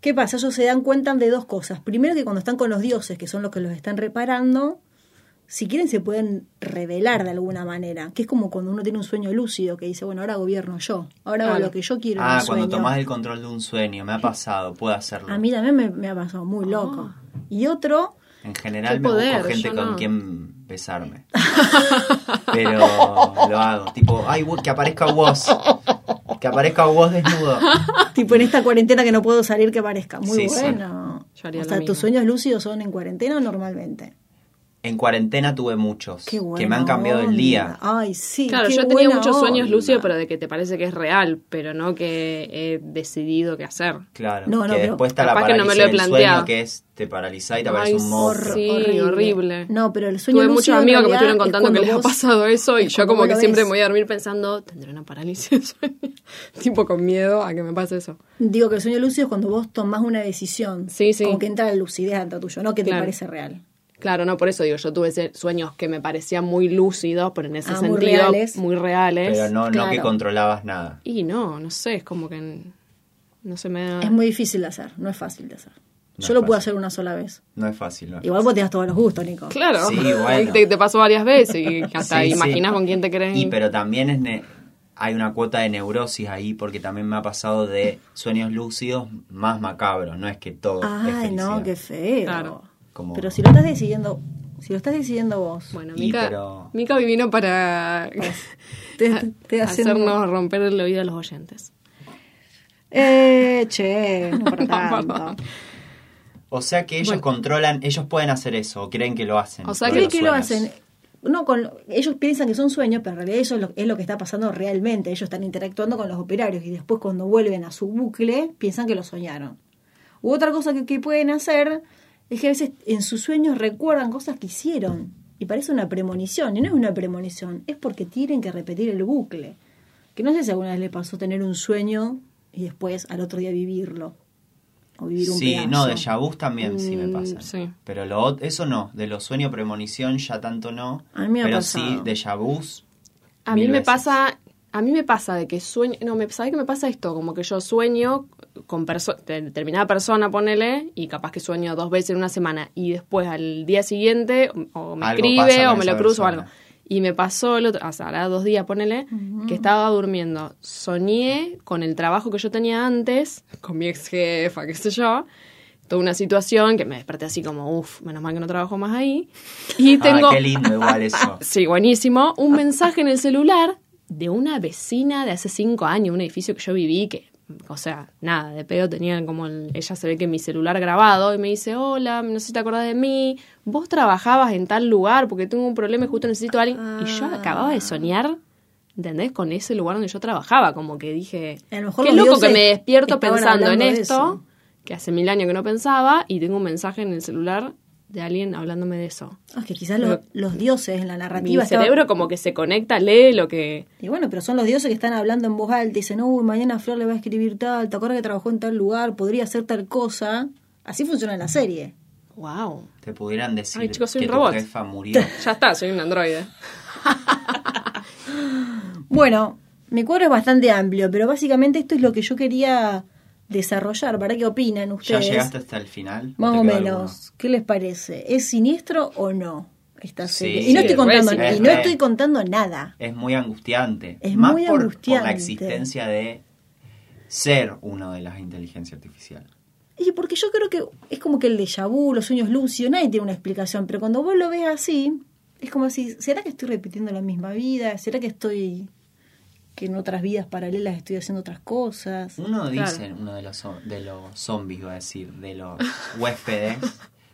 ¿qué pasa? Ellos se dan cuenta de dos cosas. Primero que cuando están con los dioses, que son los que los están reparando, si quieren se pueden revelar de alguna manera, que es como cuando uno tiene un sueño lúcido, que dice, bueno, ahora gobierno yo, ahora hago lo que yo quiero. Ah, cuando sueño. tomás el control de un sueño, me ha pasado, puedo hacerlo. A mí también me, me ha pasado muy loco. Y otro, En general me poder, busco gente con no. quien besarme. Pero lo hago. Tipo, ay, que aparezca vos. Que aparezca vos desnudo. tipo en esta cuarentena que no puedo salir, que parezca. Muy Sí, sí. bueno. Yo haría o lo sea. ¿tus sueños lúcidos son en cuarentena o normalmente? En cuarentena tuve muchos Qué que me han cambiado el día. Ay, sí. Claro, qué yo he tenido buena muchos sueños lúcidos, pero de que te parece que es real, pero no que he decidido qué hacer. Claro. No, no, que después está la capaz que no me parálisis lo he planteado. sueño que es te paraliza y te aparece Ay, un monstruo. Sí, horrible. No, pero el sueño Tuve muchos amigos que me estuvieron es contando que les ha pasado eso y es yo como que siempre me voy a dormir pensando, tendré una parálisis de sueño. tipo con miedo a que me pase eso. Digo que el sueño lúcido es cuando vos tomás una decisión. Sí, sí. Como que entra la lucidez dentro tuyo, no que te Claro. parece real. Claro, no, por eso digo, yo tuve sueños que me parecían muy lúcidos, pero en ese Ah, muy sentido reales. muy reales. Pero no, no que controlabas nada. Y no, no sé, es como que no se me da... Es muy difícil de hacer, no es fácil de hacer. No Yo lo puedo fácil. hacer una sola vez. No es fácil. ¿no? Igual vos te das todos los gustos, Nico. Claro, Sí, bueno. te, te pasó varias veces y hasta Sí, sí. imaginas con quién te querés Y pero también es ne- hay una cuota de neurosis ahí porque también me ha pasado de sueños lúcidos más macabros, no es que todo Ay, no, qué feo. Claro. Como- Pero si lo estás decidiendo, si lo estás decidiendo vos, Bueno, Mica, pero- Mica vino para te, te hacen- hacernos romper el oído a los oyentes. Eh, che, no para. O sea que ellos Bueno. controlan, ellos pueden hacer eso, o creen que lo hacen. O sea, con ¿Creen los que lo hacen? No, con, ellos piensan que son sueños, pero en realidad eso es lo, es lo que está pasando realmente. Ellos están interactuando con los operarios y después cuando vuelven a su bucle piensan que lo soñaron. U otra cosa que, que pueden hacer es que a veces en sus sueños recuerdan cosas que hicieron y parece una premonición. Y no es una premonición, es porque tienen que repetir el bucle. Que no sé si alguna vez le pasó tener un sueño y después al otro día vivirlo. O vivir un Sí, pedazo. no, de vu también sí me Mm, pasa. sí. Pero lo, eso no, de los sueños premonición ya tanto no. A mí me ha pero pasado. sí, de vus. A mí me veces. pasa, a mí me pasa de que sueño, no, me ¿sabes qué me pasa esto? Como que yo sueño con perso- de- determinada persona, ponele, y capaz que sueño dos veces en una semana, y después al día siguiente o me Algo escribe o me lo cruzo o algo. Y me pasó el otro, o sea, hará dos días, ponele, que estaba durmiendo. Soñé con el trabajo que yo tenía antes, con mi ex jefa, qué sé yo, toda una situación que me desperté así como, uff, menos mal que no trabajo más ahí. Y tengo... Ah, qué lindo igual eso. Sí, buenísimo. Un mensaje en el celular de una vecina de hace cinco años, un edificio que yo viví, que, o sea, nada, de pedo tenían como el- ella se ve que mi celular grabado y me dice, hola, no sé si te acordás de mí, vos trabajabas en tal lugar porque tengo un problema y justo necesito a alguien. Y yo acababa de soñar, ¿entendés? Con ese lugar donde yo trabajaba, como que dije, A lo mejor qué loco que me despierto pensando en esto, que hace mil años que no pensaba, y tengo un mensaje en el celular de alguien hablándome de eso. Ah, que quizás los, los dioses en la Mi narrativa estaban- cerebro como que se conecta, lee lo que... Y bueno, pero son los dioses que están hablando en voz alta y dicen, uy, mañana Flor le va a escribir tal, te acuerdas que trabajó en tal lugar, podría hacer tal cosa. Así funciona la serie. Wow. Te pudieran decir Ay, chicos, soy que un tu robot. jefa murió. Ya está, soy un androide. Bueno, mi cuadro es bastante amplio, pero básicamente esto es lo que yo quería desarrollar. ¿Para qué opinan ¿Ya ustedes? llegaste hasta el final? Más ¿Te o menos. ¿Qué les parece? ¿Es siniestro o no esta Sí. serie? y no estoy contando, re y siniestro. no Es estoy re. contando nada. Es muy angustiante. Es Más muy por, por angustiante. la existencia de ser uno de las inteligencias artificiales. Y porque yo creo que es como que el déjà vu, los sueños lúcidos, nadie tiene una explicación, pero cuando vos lo ves así, es como así, ¿será que estoy repitiendo la misma vida? ¿Será que estoy, que en otras vidas paralelas estoy haciendo otras cosas? Uno Claro. dice, uno de los, de los zombies, va a decir, de los huéspedes,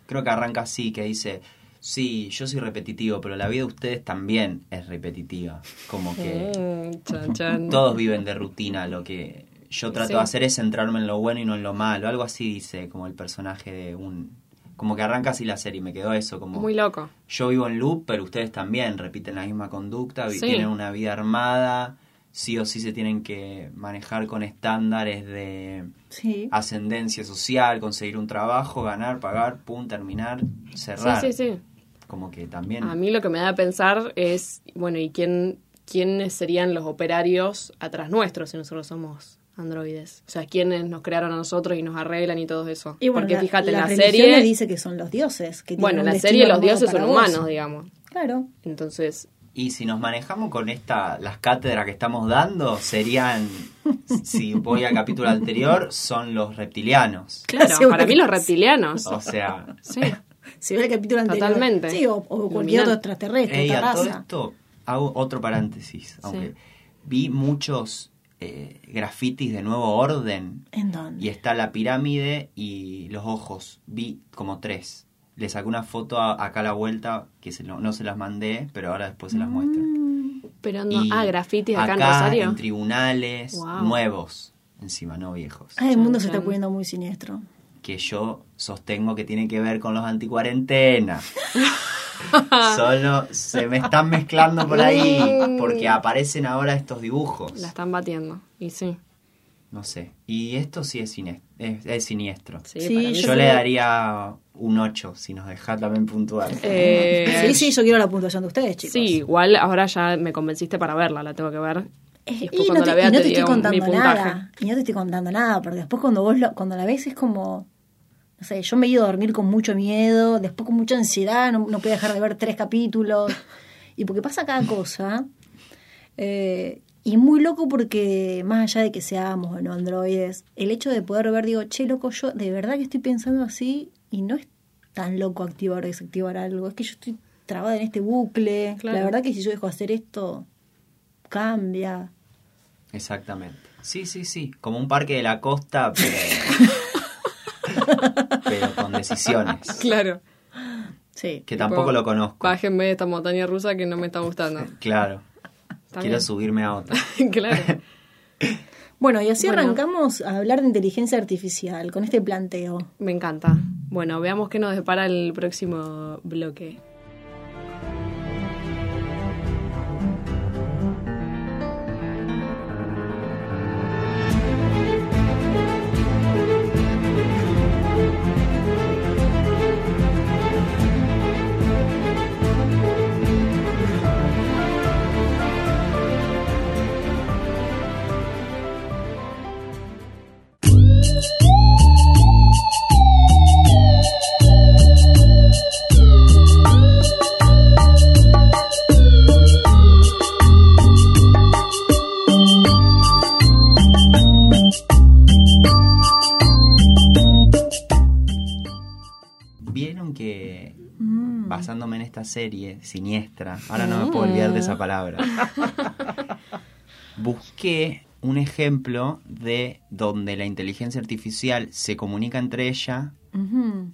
creo que arranca así, que dice, sí, yo soy repetitivo, pero la vida de ustedes también es repetitiva. Como que Mm, chan, chan. todos viven de rutina, lo que yo trato Sí. de hacer es centrarme en lo bueno y no en lo malo. Algo así dice como el personaje de un... Como que arranca así la serie, me quedó eso, como... Muy loco. yo vivo en loop, pero ustedes también repiten la misma conducta, Sí. tienen una vida armada, sí o sí se tienen que manejar con estándares de Sí. ascendencia social, conseguir un trabajo, ganar, pagar, pum, terminar, cerrar. Sí, sí, sí. Como que también... A mí lo que me da a pensar es, bueno, ¿y quién, quiénes serían los operarios atrás nuestros si nosotros somos androides? O sea, ¿quiénes nos crearon a nosotros y nos arreglan y todo eso? Y bueno, Porque la- fíjate, en la la serie... le dice que son los dioses. Que tienen bueno, en la serie los dioses son vos. humanos, digamos. Claro. Entonces, Y si nos manejamos con esta, las cátedras que estamos dando, serían, si voy al capítulo anterior, son los reptilianos. claro, para mí los sí. reptilianos. O sea, Sí. Si ves el capítulo anterior. Totalmente. Sí, o, o cualquier otro extraterrestre, ey, otra a todo esto hago otro paréntesis, aunque vi muchos eh, grafitis de nuevo orden ¿En dónde? y está la pirámide y los ojos, vi como tres. Le saqué una foto a- acá a la vuelta que se lo- no se las mandé, pero ahora después se las muestro. Mm, Pero no, Y ah, grafitis acá, en acá, Rosario. en tribunales Wow. nuevos, encima, no viejos. Ay, el mundo se está poniendo muy siniestro. Que yo sostengo que tiene que ver con los anticuarentena. Solo se me están mezclando por ahí porque aparecen ahora estos dibujos. La están batiendo. Y sí. No sé. Y esto sí es, sinies- es, es siniestro. Sí, Sí, yo Yo sí. le daría un 8 si nos dejás también puntual. Eh, Sí, sí, yo quiero la puntuación de ustedes, chicos. Sí, igual ahora ya me convenciste para verla, la tengo que ver. Eh, Y Y, después no cuando te, la vea y no te te estoy contando nada. Y no te estoy contando nada, porque después cuando vos lo, cuando la ves es como. No sé, yo me he ido a dormir con mucho miedo, después con mucha ansiedad, no, no podía dejar de ver tres capítulos. Y porque pasa cada cosa. eh, y muy loco porque, más allá de que seamos o no androides, el hecho de poder ver, digo, che, loco, yo de verdad que estoy pensando así y no es tan loco activar o desactivar algo. Es que yo estoy trabada en este bucle. Claro. La verdad que si yo dejo hacer esto, cambia. Exactamente. Sí, sí, sí. Como un parque de la costa, pero, pero con decisiones. Claro. Sí. Que tampoco lo conozco. Bájenme de esta montaña rusa que no me está gustando. Claro. Quiero subirme a otra. claro. Bueno, y así Bueno. arrancamos a hablar de inteligencia artificial con este planteo. Me encanta. Bueno, veamos qué nos depara el próximo bloque. Esta serie siniestra, ahora no me puedo olvidar de esa palabra, busqué un ejemplo de donde la inteligencia artificial se comunica entre ella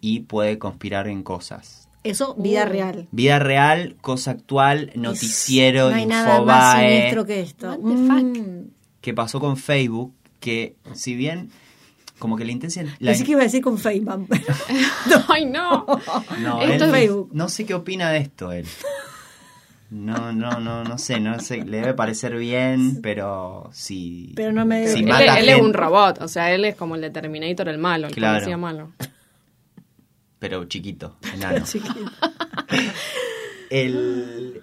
y puede conspirar en cosas. Eso, vida Uh. real. Vida real, cosa actual, noticiero, no hay nada más Infobae. siniestro que esto. What the fuck? Mm. que pasó con Facebook, que si bien como que la intención... La Pensé que iba a decir con Feynman. Ay, no. no, Esto él- es Facebook. no sé qué opina de esto él. No, no, no, no sé, no sé, le debe parecer bien, pero si... Pero no me- si él, él es un robot, o sea, él es como el de Terminator, el malo, el Claro. policía malo. Pero chiquito, enano. Chiquito. El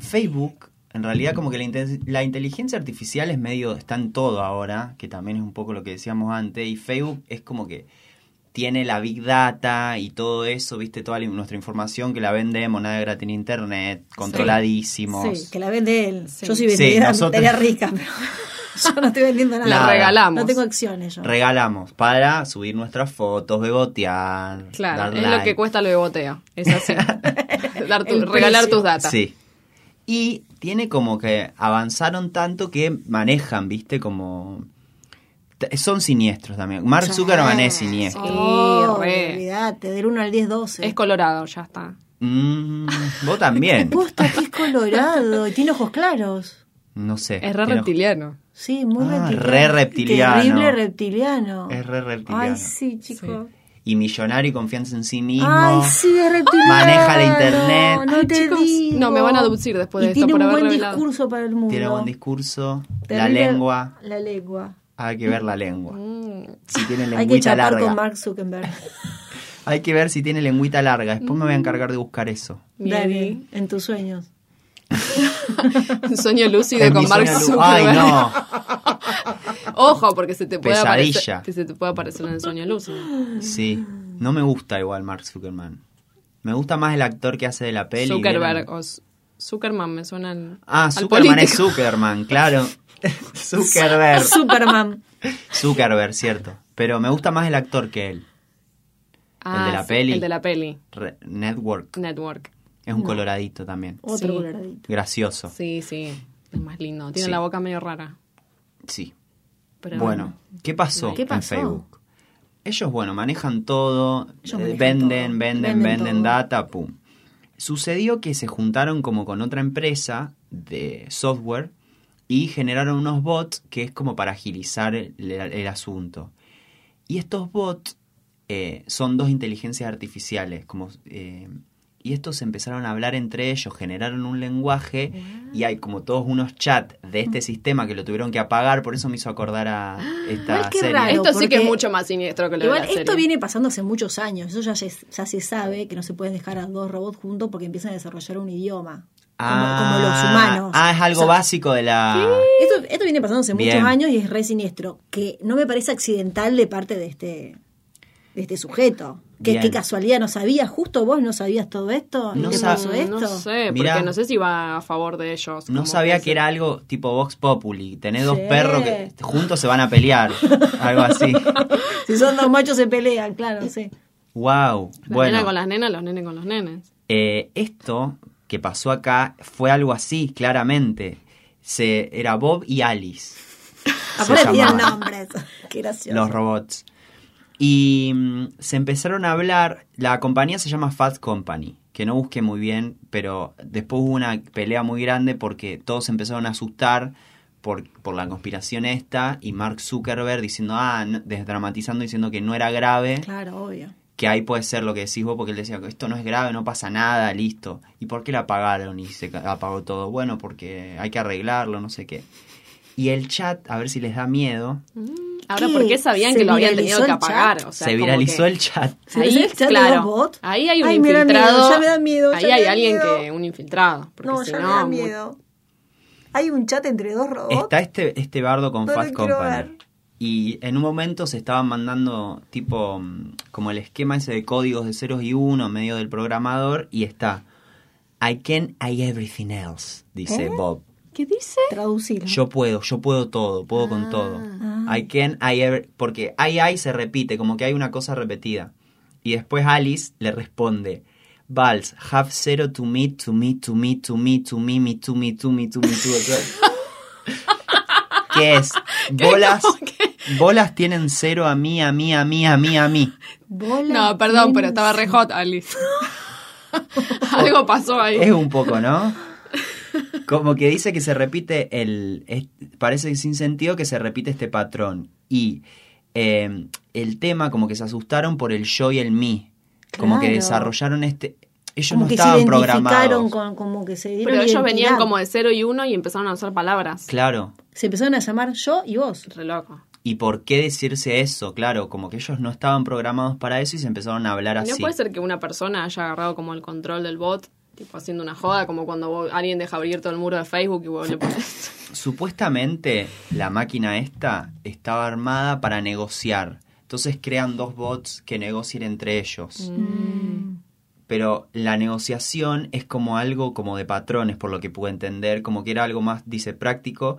Facebook, en realidad como que la, la inteligencia artificial es medio, está en todo ahora, que también es un poco lo que decíamos antes, y Facebook es como que tiene la big data y todo eso, viste, toda la- nuestra información que la vendemos, nadie gratis en internet, controladísimos. Sí, que la vende él. Sí. Yo soy Sí, vendedora, nosotros- rica, pero yo no estoy vendiendo nada. La Nada. regalamos. No tengo acciones yo. Regalamos para subir nuestras fotos, bebotear, Claro, dar es lo que cuesta lo de botea. Es así. Dar tu- El regalar tus datas. Sí. Y tiene como que avanzaron tanto que manejan, viste, como... Son siniestros también. Mark Sí. Zuckerman es siniestro. Sí, Oh, re. olvídate, del 1 al 10, 12. Es colorado, ya está. Mm, vos también. Posta que es colorado y tiene ojos claros. No sé. Es re reptiliano. Sí, muy Ah, reptiliano. re reptiliano. Terrible reptiliano. Es re reptiliano. Ay, sí, chico. Y millonario y confianza en sí mismo. Ay, sí. Maneja la internet. No Ay, te chicos, digo. no, me van a aducir después de esto tiene por un buen revelado. discurso para el mundo. Tiene buen discurso. La lengua. La lengua. Hay que ver la lengua. Mm. Si tiene Hay que lengüita chapar larga. con Mark Zuckerberg. Hay que ver si tiene lengüita larga. Después me voy a encargar de buscar eso. Dale, en tus sueños. Un sueño lúcido En con Mark Zuckerberg. Ay, no. Ojo, porque se te puede Pesadilla. aparecer, que se te puede aparecer en el sueño lúcido. Sí. No me gusta igual Mark Zuckerman. Me gusta más el actor que hace de la peli. Zuckerberg o Zuckerman me suena al, Ah, al Zuckerman es. Zuckerman, claro. Zuckerberg. Superman. Zuckerberg, cierto. Pero me gusta más el actor que él. Ah, el de la sí, peli. El de la peli. Re- Network. Network. Es un coloradito también. Otro Sí. coloradito. Gracioso. Sí, sí. Es más lindo. Tiene Sí. la boca medio rara. Sí. Pero bueno, ¿qué pasó ¿Qué en pasó? Facebook? Ellos, bueno, manejan todo, Ellos eh, manejan venden, todo, venden, venden data, pum. Sucedió que se juntaron como con otra empresa de software y generaron unos bots que es como para agilizar el, el asunto. Y estos bots eh, son dos inteligencias artificiales, como eh, y estos empezaron a hablar entre ellos, generaron un lenguaje y hay como todos unos chats de este sistema que lo tuvieron que apagar, por eso me hizo acordar a esta Igual qué serie. raro. Esto sí que es mucho más siniestro que lo Igual de la esto serie. viene pasando hace muchos años. Eso ya se, ya se sabe que no se pueden dejar a dos robots juntos porque empiezan a desarrollar un idioma. Como, como los humanos. Ah, es algo O sea, básico de la... Esto, esto viene pasando hace Bien. muchos años y es re siniestro. Que no me parece accidental de parte de este, de este sujeto. Qué casualidad, ¿no sabías? ¿Justo vos no sabías todo esto? ¿Y No sab- pasó esto? No sé, Mirá. porque no sé si va a favor de ellos. No sabía que era algo tipo Vox Populi. Tenés dos Sí. perros que juntos se van a pelear. algo así. Si son dos machos se pelean, claro, sí. Wow. La Bueno, nena con las nenas, los nenes con los nenes. eh, esto que pasó acá fue algo así, claramente. Se, era Bob y Alice. se Aparte nombres. Qué gracioso. los robots. Y mm, se empezaron a hablar, la compañía se llama Fast Company, que no busqué muy bien, pero después hubo una pelea muy grande porque todos se empezaron a asustar por, por la conspiración esta y Mark Zuckerberg diciendo, ah, no- desdramatizando, diciendo que no era grave, Claro, obvio. que ahí puede ser lo que decís vos, porque él decía que esto no es grave, no pasa nada, listo. ¿Y por qué la apagaron y se apagó todo? Bueno, porque hay que arreglarlo, no sé qué. Y el chat, a ver si les da miedo, Ahora, ¿Qué? ¿por qué sabían ¿Se que lo habían tenido que apagar? O sea, se viralizó que- el chat. ¿Se Ahí, el chat de claro, los bots? ahí hay un Ay, me da infiltrado. miedo, ya me da miedo, ya ahí hay alguien miedo. que, un infiltrado. Porque No, si ya me no, da miedo. Hay un chat entre dos robots. Está este, este bardo con No Fast Company. ver. Y en un momento se estaban mandando tipo mm, como el esquema ese de códigos de ceros y uno en medio del programador y está I can I everything else, dice ¿Eh? Bob. ¿Qué dice? Traducilo. Yo puedo, yo puedo todo, puedo con todo. Ah. I can, I ever, porque I, I se repite, como que hay una cosa repetida. Y después Alice le responde, Vals, have zero to me, to me, to me, to me, to me, me, to me, to me, to me, to me. ¿Qué es? Bolas, bolas tienen cero a mí, a mí, a mí, a mí, a mí. No, perdón, pero estaba re hot, Alice. Algo pasó ahí. Es un poco, ¿no? Como que dice que se repite el... es- parece sin sentido que se repite este patrón. Y eh, el tema como que se asustaron por el yo y el mí. Como que desarrollaron este... Ellos como no que se estaban identificaron programados. con, como que se dieron Pero ellos venían como de 0 y 1 y empezaron a usar palabras. Claro. Se empezaron a llamar yo y vos. Re loco. ¿Y por qué decirse eso? Claro, como que ellos no estaban programados para eso y se empezaron a hablar Y así. No puede ser que una persona haya agarrado como el control del bot, tipo haciendo una joda, como cuando vos- alguien deja abierto el muro de Facebook y vos le pones. Supuestamente la máquina esta estaba armada para negociar. Entonces crean dos bots que negocien entre ellos. Pero la negociación es como algo como de patrones, por lo que pude entender, como que era algo más, dice, práctico,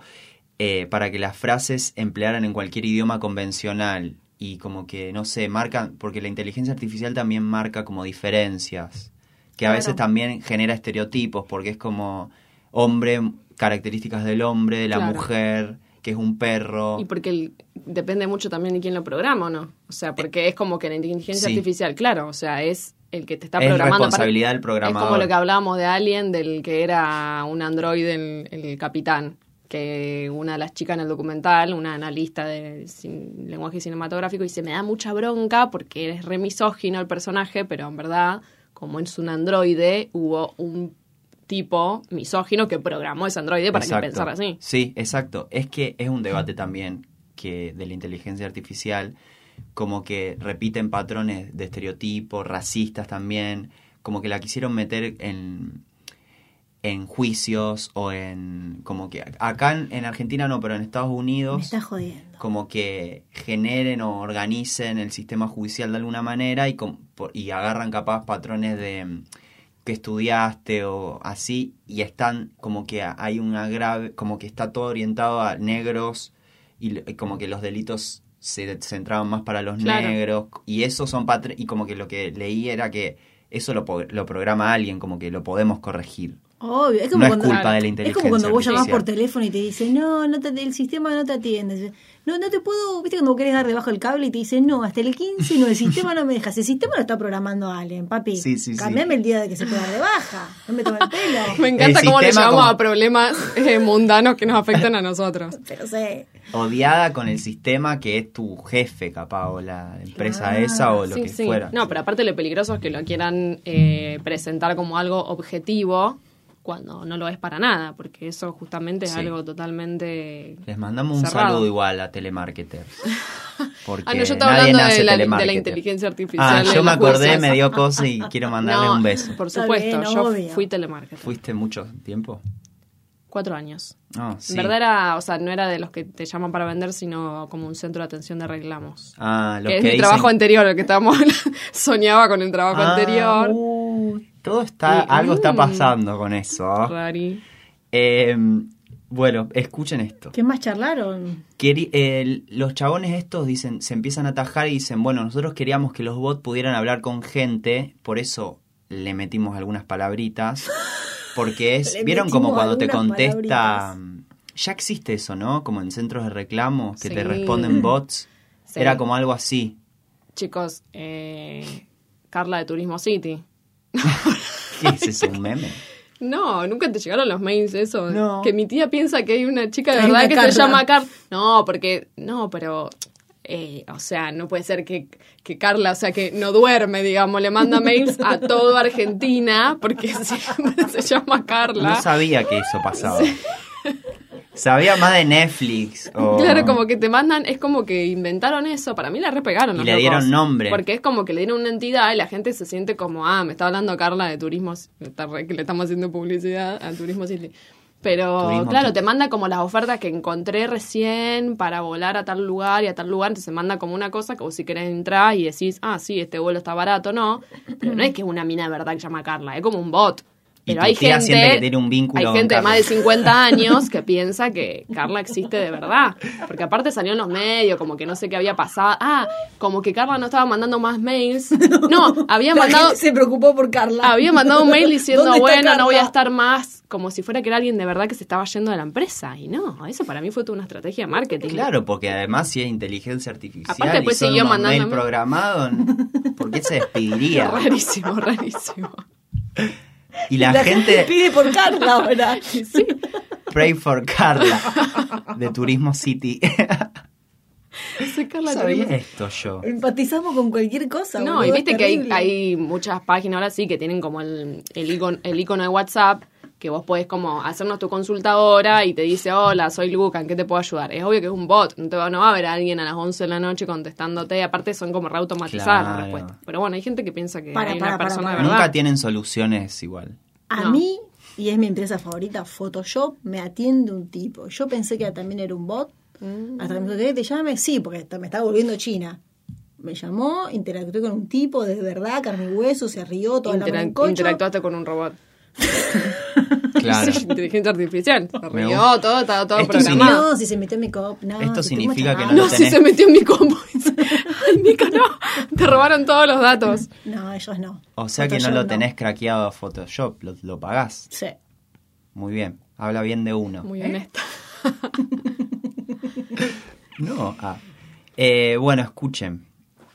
eh, para que las frases emplearan en cualquier idioma convencional. Y como que, no sé, marcan, porque la inteligencia artificial también marca como diferencias, que a Claro. veces también genera estereotipos, porque es como hombre, características del hombre, de la Claro. mujer, que es un perro. Y porque el- depende mucho también de quién lo programa o no. O sea, porque es como que la inteligencia Sí. artificial, claro, o sea, es el que te está Es programando. para- responsabilidad del Es programador. como lo que hablábamos de Alien, del que era un androide, el, el capitán. Que una de las chicas en el documental, una analista de lenguaje cinematográfico, dice: Me da mucha bronca porque es re misógino el personaje, pero en verdad, como es un androide, hubo un tipo misógino que programó ese androide para Exacto. que pensara así. Sí, exacto. Es que es un debate también que de la inteligencia artificial, como que repiten patrones de estereotipos, racistas también, como que la quisieron meter en, en juicios o en... como que acá en, en Argentina no, pero en Estados Me Unidos está jodiendo. como que generen o organicen el sistema judicial de alguna manera y, com- por- y agarran capaz patrones de mm, que estudiaste o así y están como que hay una grave, como que está todo orientado a negros y, y como que los delitos se centraban más para los Claro. negros y esos son patr- y como que lo que leí era que eso lo, po- lo programa alguien, como que lo podemos corregir. Obvio, es como No es cuando, culpa de la Es inteligencia como cuando vos llamás por teléfono y te dicen, no, no te, el sistema no te atiende. No, no te puedo, viste cuando vos querés dar debajo el cable y te dicen, no, hasta el 15 no, el sistema no me deja. Si el sistema lo está programando alguien, papi. Sí, sí, sí. Cambiame el día de que se pueda dar de baja. No me tome el pelo. Me encanta El cómo le llamamos como- a problemas eh, mundanos que nos afectan a nosotros. Pero sé. odiada con el sistema que es tu jefe, capaz, o la empresa Claro. esa o lo Sí, que sí. fuera. No, pero aparte lo peligroso es que lo quieran eh, presentar como algo objetivo cuando no lo es para nada, porque eso justamente es Sí. algo totalmente... Les mandamos un saludo igual a telemarketers. Porque Ah, no, yo estaba nadie hablando nace de la, de la telemarketer. inteligencia artificial. Ah, yo me acordé, me dio cosa y quiero mandarle No, un beso. Por supuesto, bien, yo obvio. fui telemarketer. ¿Fuiste mucho tiempo? Cuatro años. Ah, sí. En verdad era, o sea, no era de los que te llaman para vender, sino como un centro de atención de reclamos. Ah, los que es que mi dicen- trabajo anterior, el que estábamos soñaba con el trabajo Ah, anterior. uh, todo está, Y- algo está mm. pasando con eso. Eh, bueno, escuchen esto. ¿Qué más charlaron? Queri- el- los chabones estos dicen, se empiezan a atajar y dicen, bueno, nosotros queríamos que los bots pudieran hablar con gente, por eso le metimos algunas palabritas, porque es, vieron como cuando te contesta, palabritas. ya existe eso, ¿no? Como en centros de reclamo, que te responden bots, Sí. era como algo así. Chicos, eh, Carla de Turismo City. ¿Qué es eso, un meme? No, nunca te llegaron los mails esos. No. Que mi tía piensa que hay una chica de Hay verdad que Carla. se llama Carla. No, porque, no, pero, eh, o sea, no puede ser que, que Carla, o sea, que no duerme, digamos, le manda mails a toda Argentina porque siempre se llama Carla. No sabía que eso pasaba. Sabía más de Netflix. o- Claro, como que te mandan, es como que inventaron eso, para mí la repegaron. Y le locos. dieron nombre. Porque es como que le dieron una entidad y la gente se siente como, ah, me está hablando Carla de Turismo, que le estamos haciendo publicidad a Turismo City. Pero Turismo claro, te manda como las ofertas que encontré recién para volar a tal lugar y a tal lugar, entonces manda como una cosa vos si querés entrar y decís, ah, sí, este vuelo está barato, no. Pero no es que es una mina de verdad que se llama Carla, es como un bot. Pero tu hay tía gente, que tiene un vínculo hay gente de más de 50 años que piensa que Carla existe de verdad. Porque aparte salió en los medios, como que no sé qué había pasado. Ah, como que Carla no estaba mandando más mails. No, había La mandado, gente se preocupó por Carla. había mandado un mail diciendo, ¿Dónde está bueno, no voy a estar más, como si fuera que era alguien de verdad que se estaba yendo de la empresa. Y no, eso para mí fue toda una estrategia de marketing. Claro, porque además si es inteligencia artificial Aparte, después y son siguió unos mail mandándome- programados, ¿por qué se despediría? Rarísimo, rarísimo. Y la, gente pide por Carla ahora. Sí. pray for Carla de Turismo City. Sí, Carla, sabía esto yo. Empatizamos con cualquier cosa. No, boludo, y viste que hay, hay muchas páginas ahora sí que tienen como el, el, icono, el icono de WhatsApp que vos podés como hacernos tu consulta ahora y te dice, hola, soy Luca, ¿en qué te puedo ayudar? Es obvio que es un bot, no, te va, no va a haber alguien a las 11 de la noche contestándote, aparte son como reautomatizadas las Claro. respuestas. Pero bueno, hay gente que piensa que Para, hay para, una para, persona para. de verdad. Nunca tienen soluciones igual. A No. mí, y es mi empresa favorita, Photoshop, me atiende un tipo. Yo pensé que también era un bot. Mm. Hasta que me dijo, ¿querés que te llame? Sí, porque me estaba volviendo china. Me llamó, interactué con un tipo de verdad, carne y hueso, se rió, toda la Interac- mancocho. interactuaste con un robot. Claro. Sí, inteligencia artificial. Se Me rió, todo, estaba todo Esto programado. No, si se metió en mi cop, no. Esto significa que no No, lo si tenés. se metió en mi. Ay, Mica, no. Te robaron todos los datos. No, ellos no. O sea que no lo tenés craqueado a Photoshop, lo, lo pagás. Sí. Muy bien, habla bien de uno. Muy honesta. No, ah. Eh, bueno, escuchen.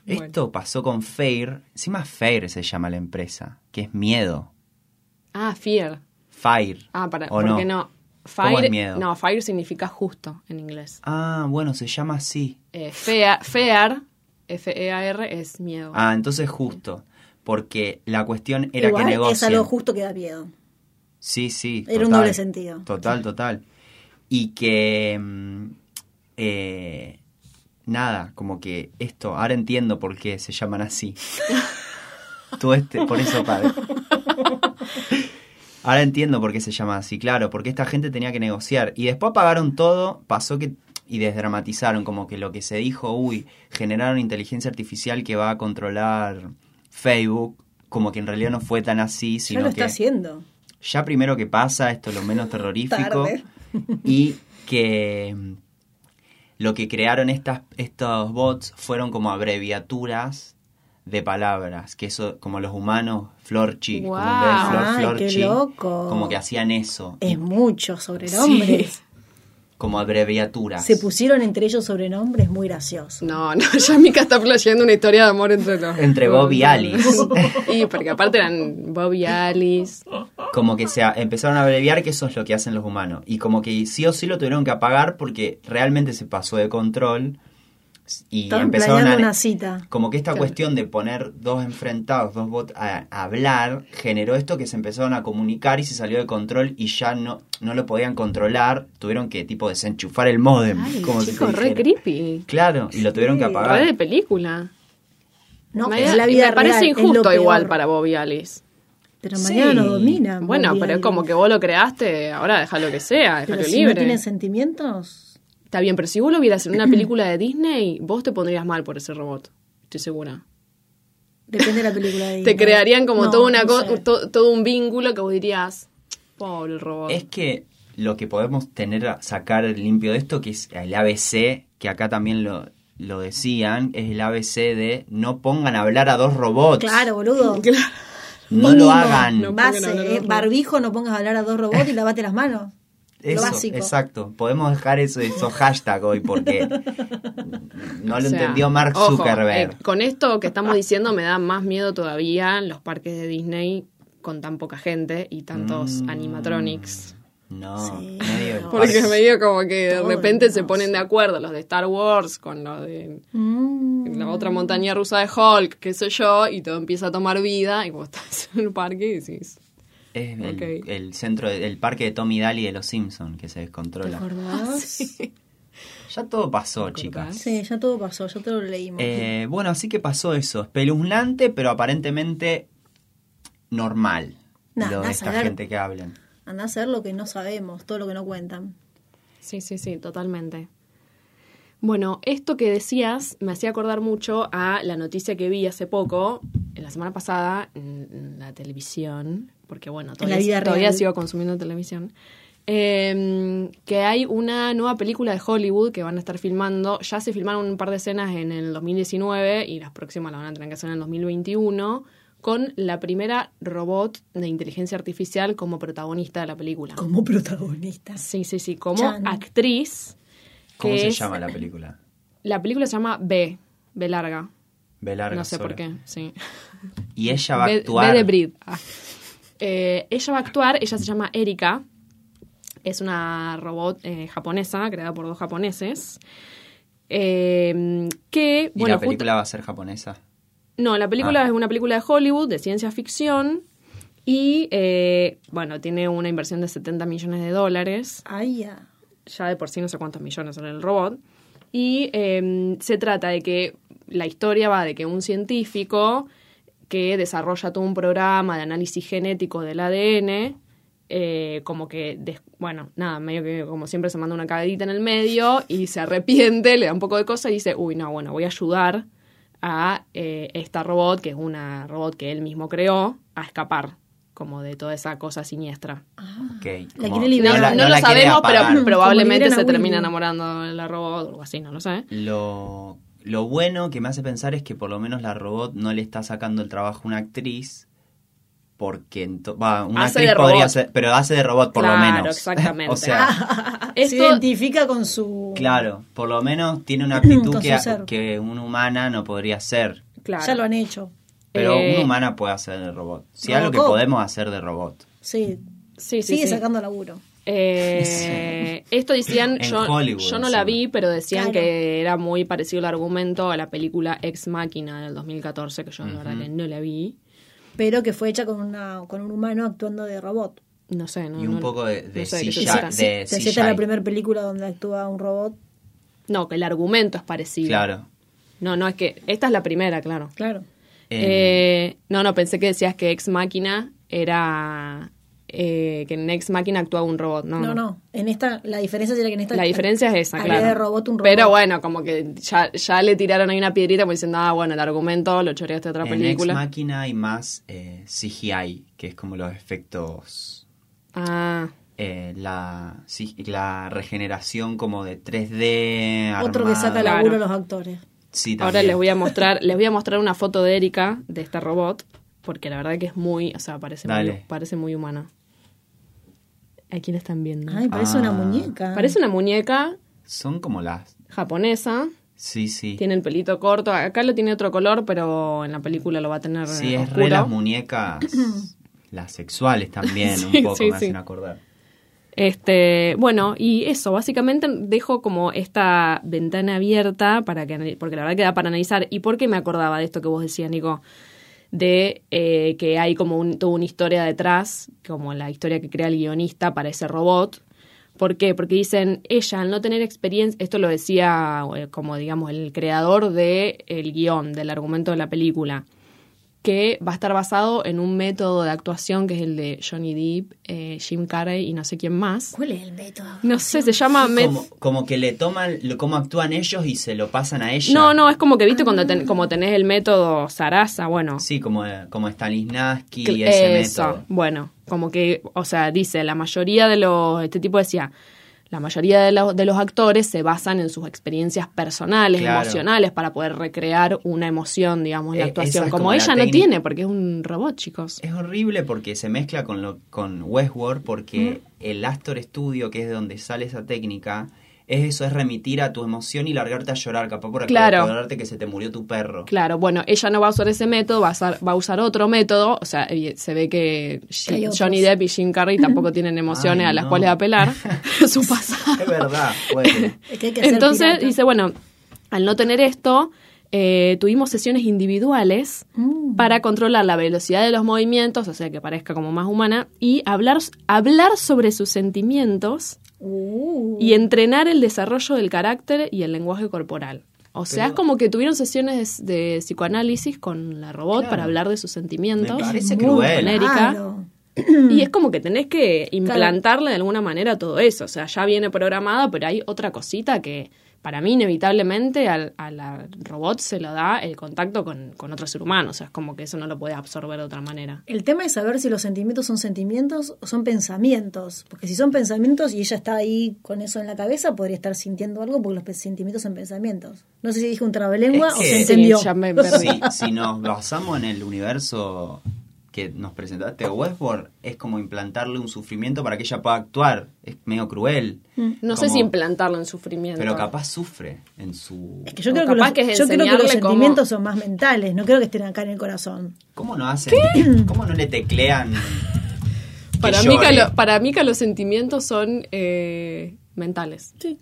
Bueno. Esto pasó con Fair. Encima Fair se llama la empresa, que es miedo. Ah, fear. Fire. Ah, para, ¿O porque no. ¿Cómo Fire, es miedo? no, fire significa justo en inglés. Ah, bueno, se llama así. Eh, fea- fear, F-E-A-R, es miedo. Ah, entonces justo. Porque la cuestión era Igual que es negocien. algo justo que da miedo. Sí, sí. Era un doble sentido. Total, total. Y que. mm, eh, nada, como que esto. Ahora entiendo por qué se llaman así. Tú este, por eso padre. Ahora entiendo por qué se llama así, claro, porque esta gente tenía que negociar. Y después apagaron todo, pasó que. Y desdramatizaron, como que lo que se dijo, uy, generaron inteligencia artificial que va a controlar Facebook, como que en realidad no fue tan así, Ya sino lo que está haciendo. ya primero que pasa, esto es lo menos terrorífico, Tarde. y que mm, lo que crearon estas, estos bots fueron como abreviaturas de palabras, que eso, como los humanos, Florchi, como en vez de Guau. Flor, Ay, qué Florchi, loco. como que hacían eso, y Es mucho sobrenombres. como abreviaturas. Se pusieron entre ellos sobrenombres muy graciosos. No, no, ya Mika está flasheando una historia de amor entre los... Entre Bob y Alice. Y porque aparte eran Bob y Alice. como que se a- empezaron a abreviar que eso es lo que hacen los humanos. Y como que sí o sí lo tuvieron que apagar porque realmente se pasó de control y empezaron a... una cita. Como que esta Claro. cuestión de poner dos enfrentados, dos bots a, a hablar, generó esto que se empezaron a comunicar y se salió de control y ya no, no lo podían controlar. Tuvieron que tipo desenchufar el modem. Ay, como chico, re creepy. Claro, y lo tuvieron que apagar. Re de película. No, me, es la vida me parece real, lo injusto igual para Bob y Alice. Pero mañana Sí. nos dominan. Bueno, Bobby pero es como que vos lo creaste, ahora déjalo que sea, Pero déjalo si libre. no tienen sentimientos, Está bien, pero si vos lo vieras en una película de Disney, vos te pondrías mal por ese robot. Estoy segura. depende de la película de Te Disney. crearían como No, todo, una no co- sé. to- todo un vínculo que vos dirías, pobre el robot. Es que lo que podemos tener a sacar limpio de esto, que es el ABC, que acá también lo, lo decían, es el ABC de no pongan a hablar a dos robots. Claro, boludo. No Mínimo. lo hagan. No. Base, pongan a hablar a eh, dos barbijo, no pongas a hablar a dos robots y lavate las manos. Eso, lo básico. exacto. Podemos dejar eso, esos hashtag hoy porque no lo O sea, entendió Mark ojo, Zuckerberg. eh, con esto que estamos diciendo me da más miedo todavía los parques de Disney con tan poca gente y tantos Mm. animatronics. No, Sí. medio el Porque medio como que de repente se ponen de acuerdo los de Star Wars con los de Mm. la otra montaña rusa de Hulk, qué sé yo, y todo empieza a tomar vida y vos estás en el parque y decís, Es el, Ok. el centro, de- el parque de Tommy Daly de los Simpsons que se ¿Te descontrola. acordás? Ya todo pasó, chicas. Sí, ya todo pasó, ya todo lo leímos. Eh, bueno, así que pasó eso. Espeluznante, pero aparentemente normal. Nah, lo de andá esta saber. gente que hablan. Anda a hacer lo que no sabemos, todo lo que no cuentan. Sí, sí, sí, totalmente. Bueno, esto que decías me hacía acordar mucho a la noticia que vi hace poco la semana pasada en la televisión, porque bueno, todavía, todavía sigo consumiendo televisión, eh, que hay una nueva película de Hollywood que van a estar filmando. Ya se filmaron un par de escenas en el 2019 y las próximas las van a tener que hacer en el 2021 con la primera robot de inteligencia artificial como protagonista de la película. Como protagonista. Sí, sí, sí, como Chan. actriz. ¿Cómo se es- llama la película? La película se llama B, B larga. B larga no sé por qué, sí. Y ella va a actuar. B de Brid. Ah. Eh, ella va a actuar, ella se llama Erika. Es una robot eh, japonesa, creada por dos japoneses. eh, que, ¿Y bueno, la película va a ser japonesa? no, la película Ah. es una película de Hollywood, de ciencia ficción. Y, eh, bueno, tiene una inversión de 70 millones de dólares Ay, ya. Ya de por sí no sé cuántos millones en el robot. Y eh, se trata de que la historia va de que un científico que desarrolla todo un programa de análisis genético del ADN, eh, como que, bueno, nada, medio que como siempre se manda una cagadita en el medio y se arrepiente, le da un poco de cosa y dice, uy, no, bueno, voy a ayudar a eh, esta robot, que es una robot que él mismo creó, a escapar como de toda esa cosa siniestra. Ok. La como- quiere liberar. No, la- no lo la sabemos, pero probablemente se termina enamorando de la robot o algo así, no lo sé. Lo, lo bueno que me hace pensar es que por lo menos la robot no le está sacando el trabajo a una actriz. Porque va, una Hace actriz de podría robot. ser, pero hace de robot por Claro, lo menos. exactamente. o sea, Se identifica con su... claro, por lo menos tiene una actitud que, que una humana no podría ser. claro. Ya lo han hecho. Pero Eh, una humana puede hacer de robot. Si algo que Robocop. podemos hacer de robot. Sí. Sí, sí, Sigue sí. sacando laburo. Eh, esto decían, yo, no la vi, pero decían Claro. que era muy parecido el argumento a la película Ex Máquina del 2014, que yo la verdad que no la vi. Pero que fue hecha con, una, con un humano actuando de robot. No sé, no. Y un no- poco de- de no sé CGI, de- Se CGI. cita la primera película donde actúa un robot. No, que el argumento es parecido. Claro. No, no, es que esta es la primera, claro. Claro. Eh, Eh, no, no, pensé que decías que Ex Máquina era. eh, que en Ex Máquina actuaba un robot. No, No, no. En esta, la diferencia sería que en esta. La diferencia es esa, había claro. de robot un robot. Pero bueno, como que ya, ya le tiraron ahí una piedrita como diciendo, ah, bueno, el argumento lo choreaste de otra en película. Ex Máquina hay más eh, CGI, que es como los efectos Ah, eh, la, sí, la regeneración como de 3D. Otro que saca Claro. laburo a los actores. Sí, ahora les voy a mostrar, les voy a mostrar una foto de Erika, de esta robot, porque la verdad que es muy, o sea, parece muy, parece muy humana. Aquí la están viendo. Ay, parece Ah. una muñeca. Parece una muñeca Son como las. japonesa, Sí, sí. tiene el pelito corto, acá lo tiene otro color, pero en la película lo va a tener Sí, es re las muñecas. las sexuales también, Sí, un poco sí, me sí. hacen acordar. Este, bueno, y eso, básicamente dejo como esta ventana abierta para que, porque la verdad que da para analizar. ¿Y por qué me acordaba de esto que vos decías, Nico? De eh, que hay como un- toda una historia detrás, como la historia que crea el guionista para ese robot. ¿Por qué? Porque dicen, ella al no tener experiencia, esto lo decía eh, como digamos el creador del el guion, del argumento de la película, que va a estar basado en un método de actuación que es el de Johnny Depp, eh, Jim Carrey y no sé quién más. ¿Cuál es el método? No sé, se llama... met- Como, como que le toman lo, cómo actúan ellos y se lo pasan a ella. No, no, es como que, viste, cuando ten- como tenés el método Sarasa, bueno. Sí, como, como Stanislavski y ese eso, método. bueno, como que, o sea, dice, la mayoría de los, este tipo decía, la mayoría de, los- de los actores se basan en sus experiencias personales, Claro. emocionales, para poder recrear una emoción, digamos, en la Eh, actuación. esa es Como, como la ella no tiene, porque es un robot, chicos. Es horrible porque se mezcla con lo con Westworld porque el Astor Studio, que es de donde sale esa técnica, es eso, es remitir a tu emoción y largarte a llorar, capaz por Claro. acordarte que se te murió tu perro. Claro, bueno, ella no va a usar ese método, va a usar, va a usar otro método. O sea, se ve que. Johnny Depp y Jim Carrey tampoco tienen emociones Ay, a las no. cuales apelar. Su pasado. Es verdad, puede. Es que hay que ser Entonces dice, bueno, al no tener esto, eh, tuvimos sesiones individuales Mm. para controlar la velocidad de los movimientos, o sea, que parezca como más humana, y hablar, hablar sobre sus sentimientos Uh. y entrenar el desarrollo del carácter y el lenguaje corporal. O sea, Pero- es como que tuvieron sesiones de psicoanálisis con la robot Claro. para hablar de sus sentimientos. Me parece Muy cruel. con. Y es como que tenés que implantarle de alguna manera todo eso. O sea, ya viene programada, pero hay otra cosita que para mí inevitablemente al, a la robot se lo da el contacto con, con otro ser humano, o sea, es como que eso no lo puede absorber de otra manera. El tema es saber si los sentimientos son sentimientos o son pensamientos. Porque si son pensamientos y ella está ahí con eso en la cabeza, podría estar sintiendo algo porque los sentimientos son pensamientos. No sé si dije un trabalengua Es o se entendió. Sí, ya me perdí. Si, si nos basamos en el universo que nos presentaste, Westworld es como implantarle un sufrimiento para que ella pueda actuar. Es medio cruel. No sé si implantarlo en sufrimiento. Pero capaz sufre en su... Es que yo creo que, capaz los, que es yo creo que los cómo- sentimientos son más mentales, no creo que estén acá en el corazón. ¿Cómo no hacen? ¿Cómo no le teclean? que Para? Mika, lo- para Mika los sentimientos son eh, mentales. Sí.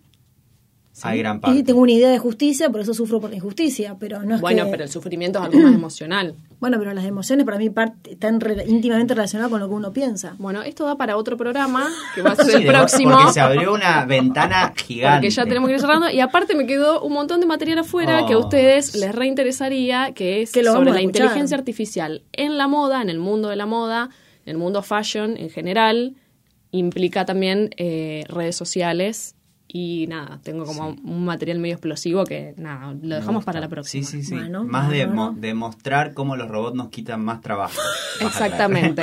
Hay gran parte. Y tengo una idea de justicia, por eso sufro por la injusticia, pero no es Bueno, que... pero el sufrimiento es algo más emocional. Bueno, pero las emociones para mí parte- están re- íntimamente relacionadas con lo que uno piensa. Bueno, esto da para otro programa, que va a ser Sí, el próximo. Porque se abrió una ventana gigante. Porque ya tenemos que ir cerrando. Y aparte me quedó un montón de material afuera Oh. que a ustedes les reinteresaría, que es Que lo sobre la escuchar. inteligencia artificial en la moda, en el mundo de la moda, en el mundo fashion en general. Implica también eh, redes sociales. Y nada, tengo como un material medio explosivo que nada, lo dejamos para la próxima. Sí, sí, sí. Bueno, más de, bueno. mo- de mostrar cómo los robots nos quitan más trabajo. Exactamente.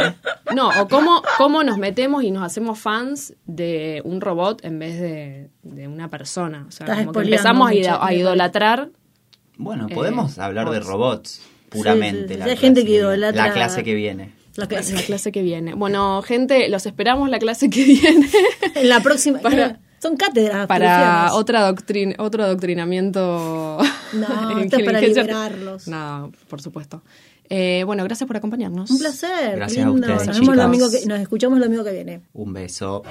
No, o cómo, cómo nos metemos y nos hacemos fans de un robot en vez de, de una persona. O sea, Estás como que empezamos a, idolatrar. Bueno, Eh, podemos hablar de bots. robots puramente. Sí, sí, la. Hay gente clase que idolatra- La clase que viene. La clase. La clase que viene. Bueno, gente, los esperamos la clase que viene En la próxima... Para- son cátedras. para otra doctrin otro adoctrinamiento. No, en esto es para liberarlos. No, por supuesto. Eh, bueno, gracias por acompañarnos. Un placer. Gracias a lindo. ustedes, nos, vemos el chicas. domingo que- nos escuchamos el domingo que viene. Un beso.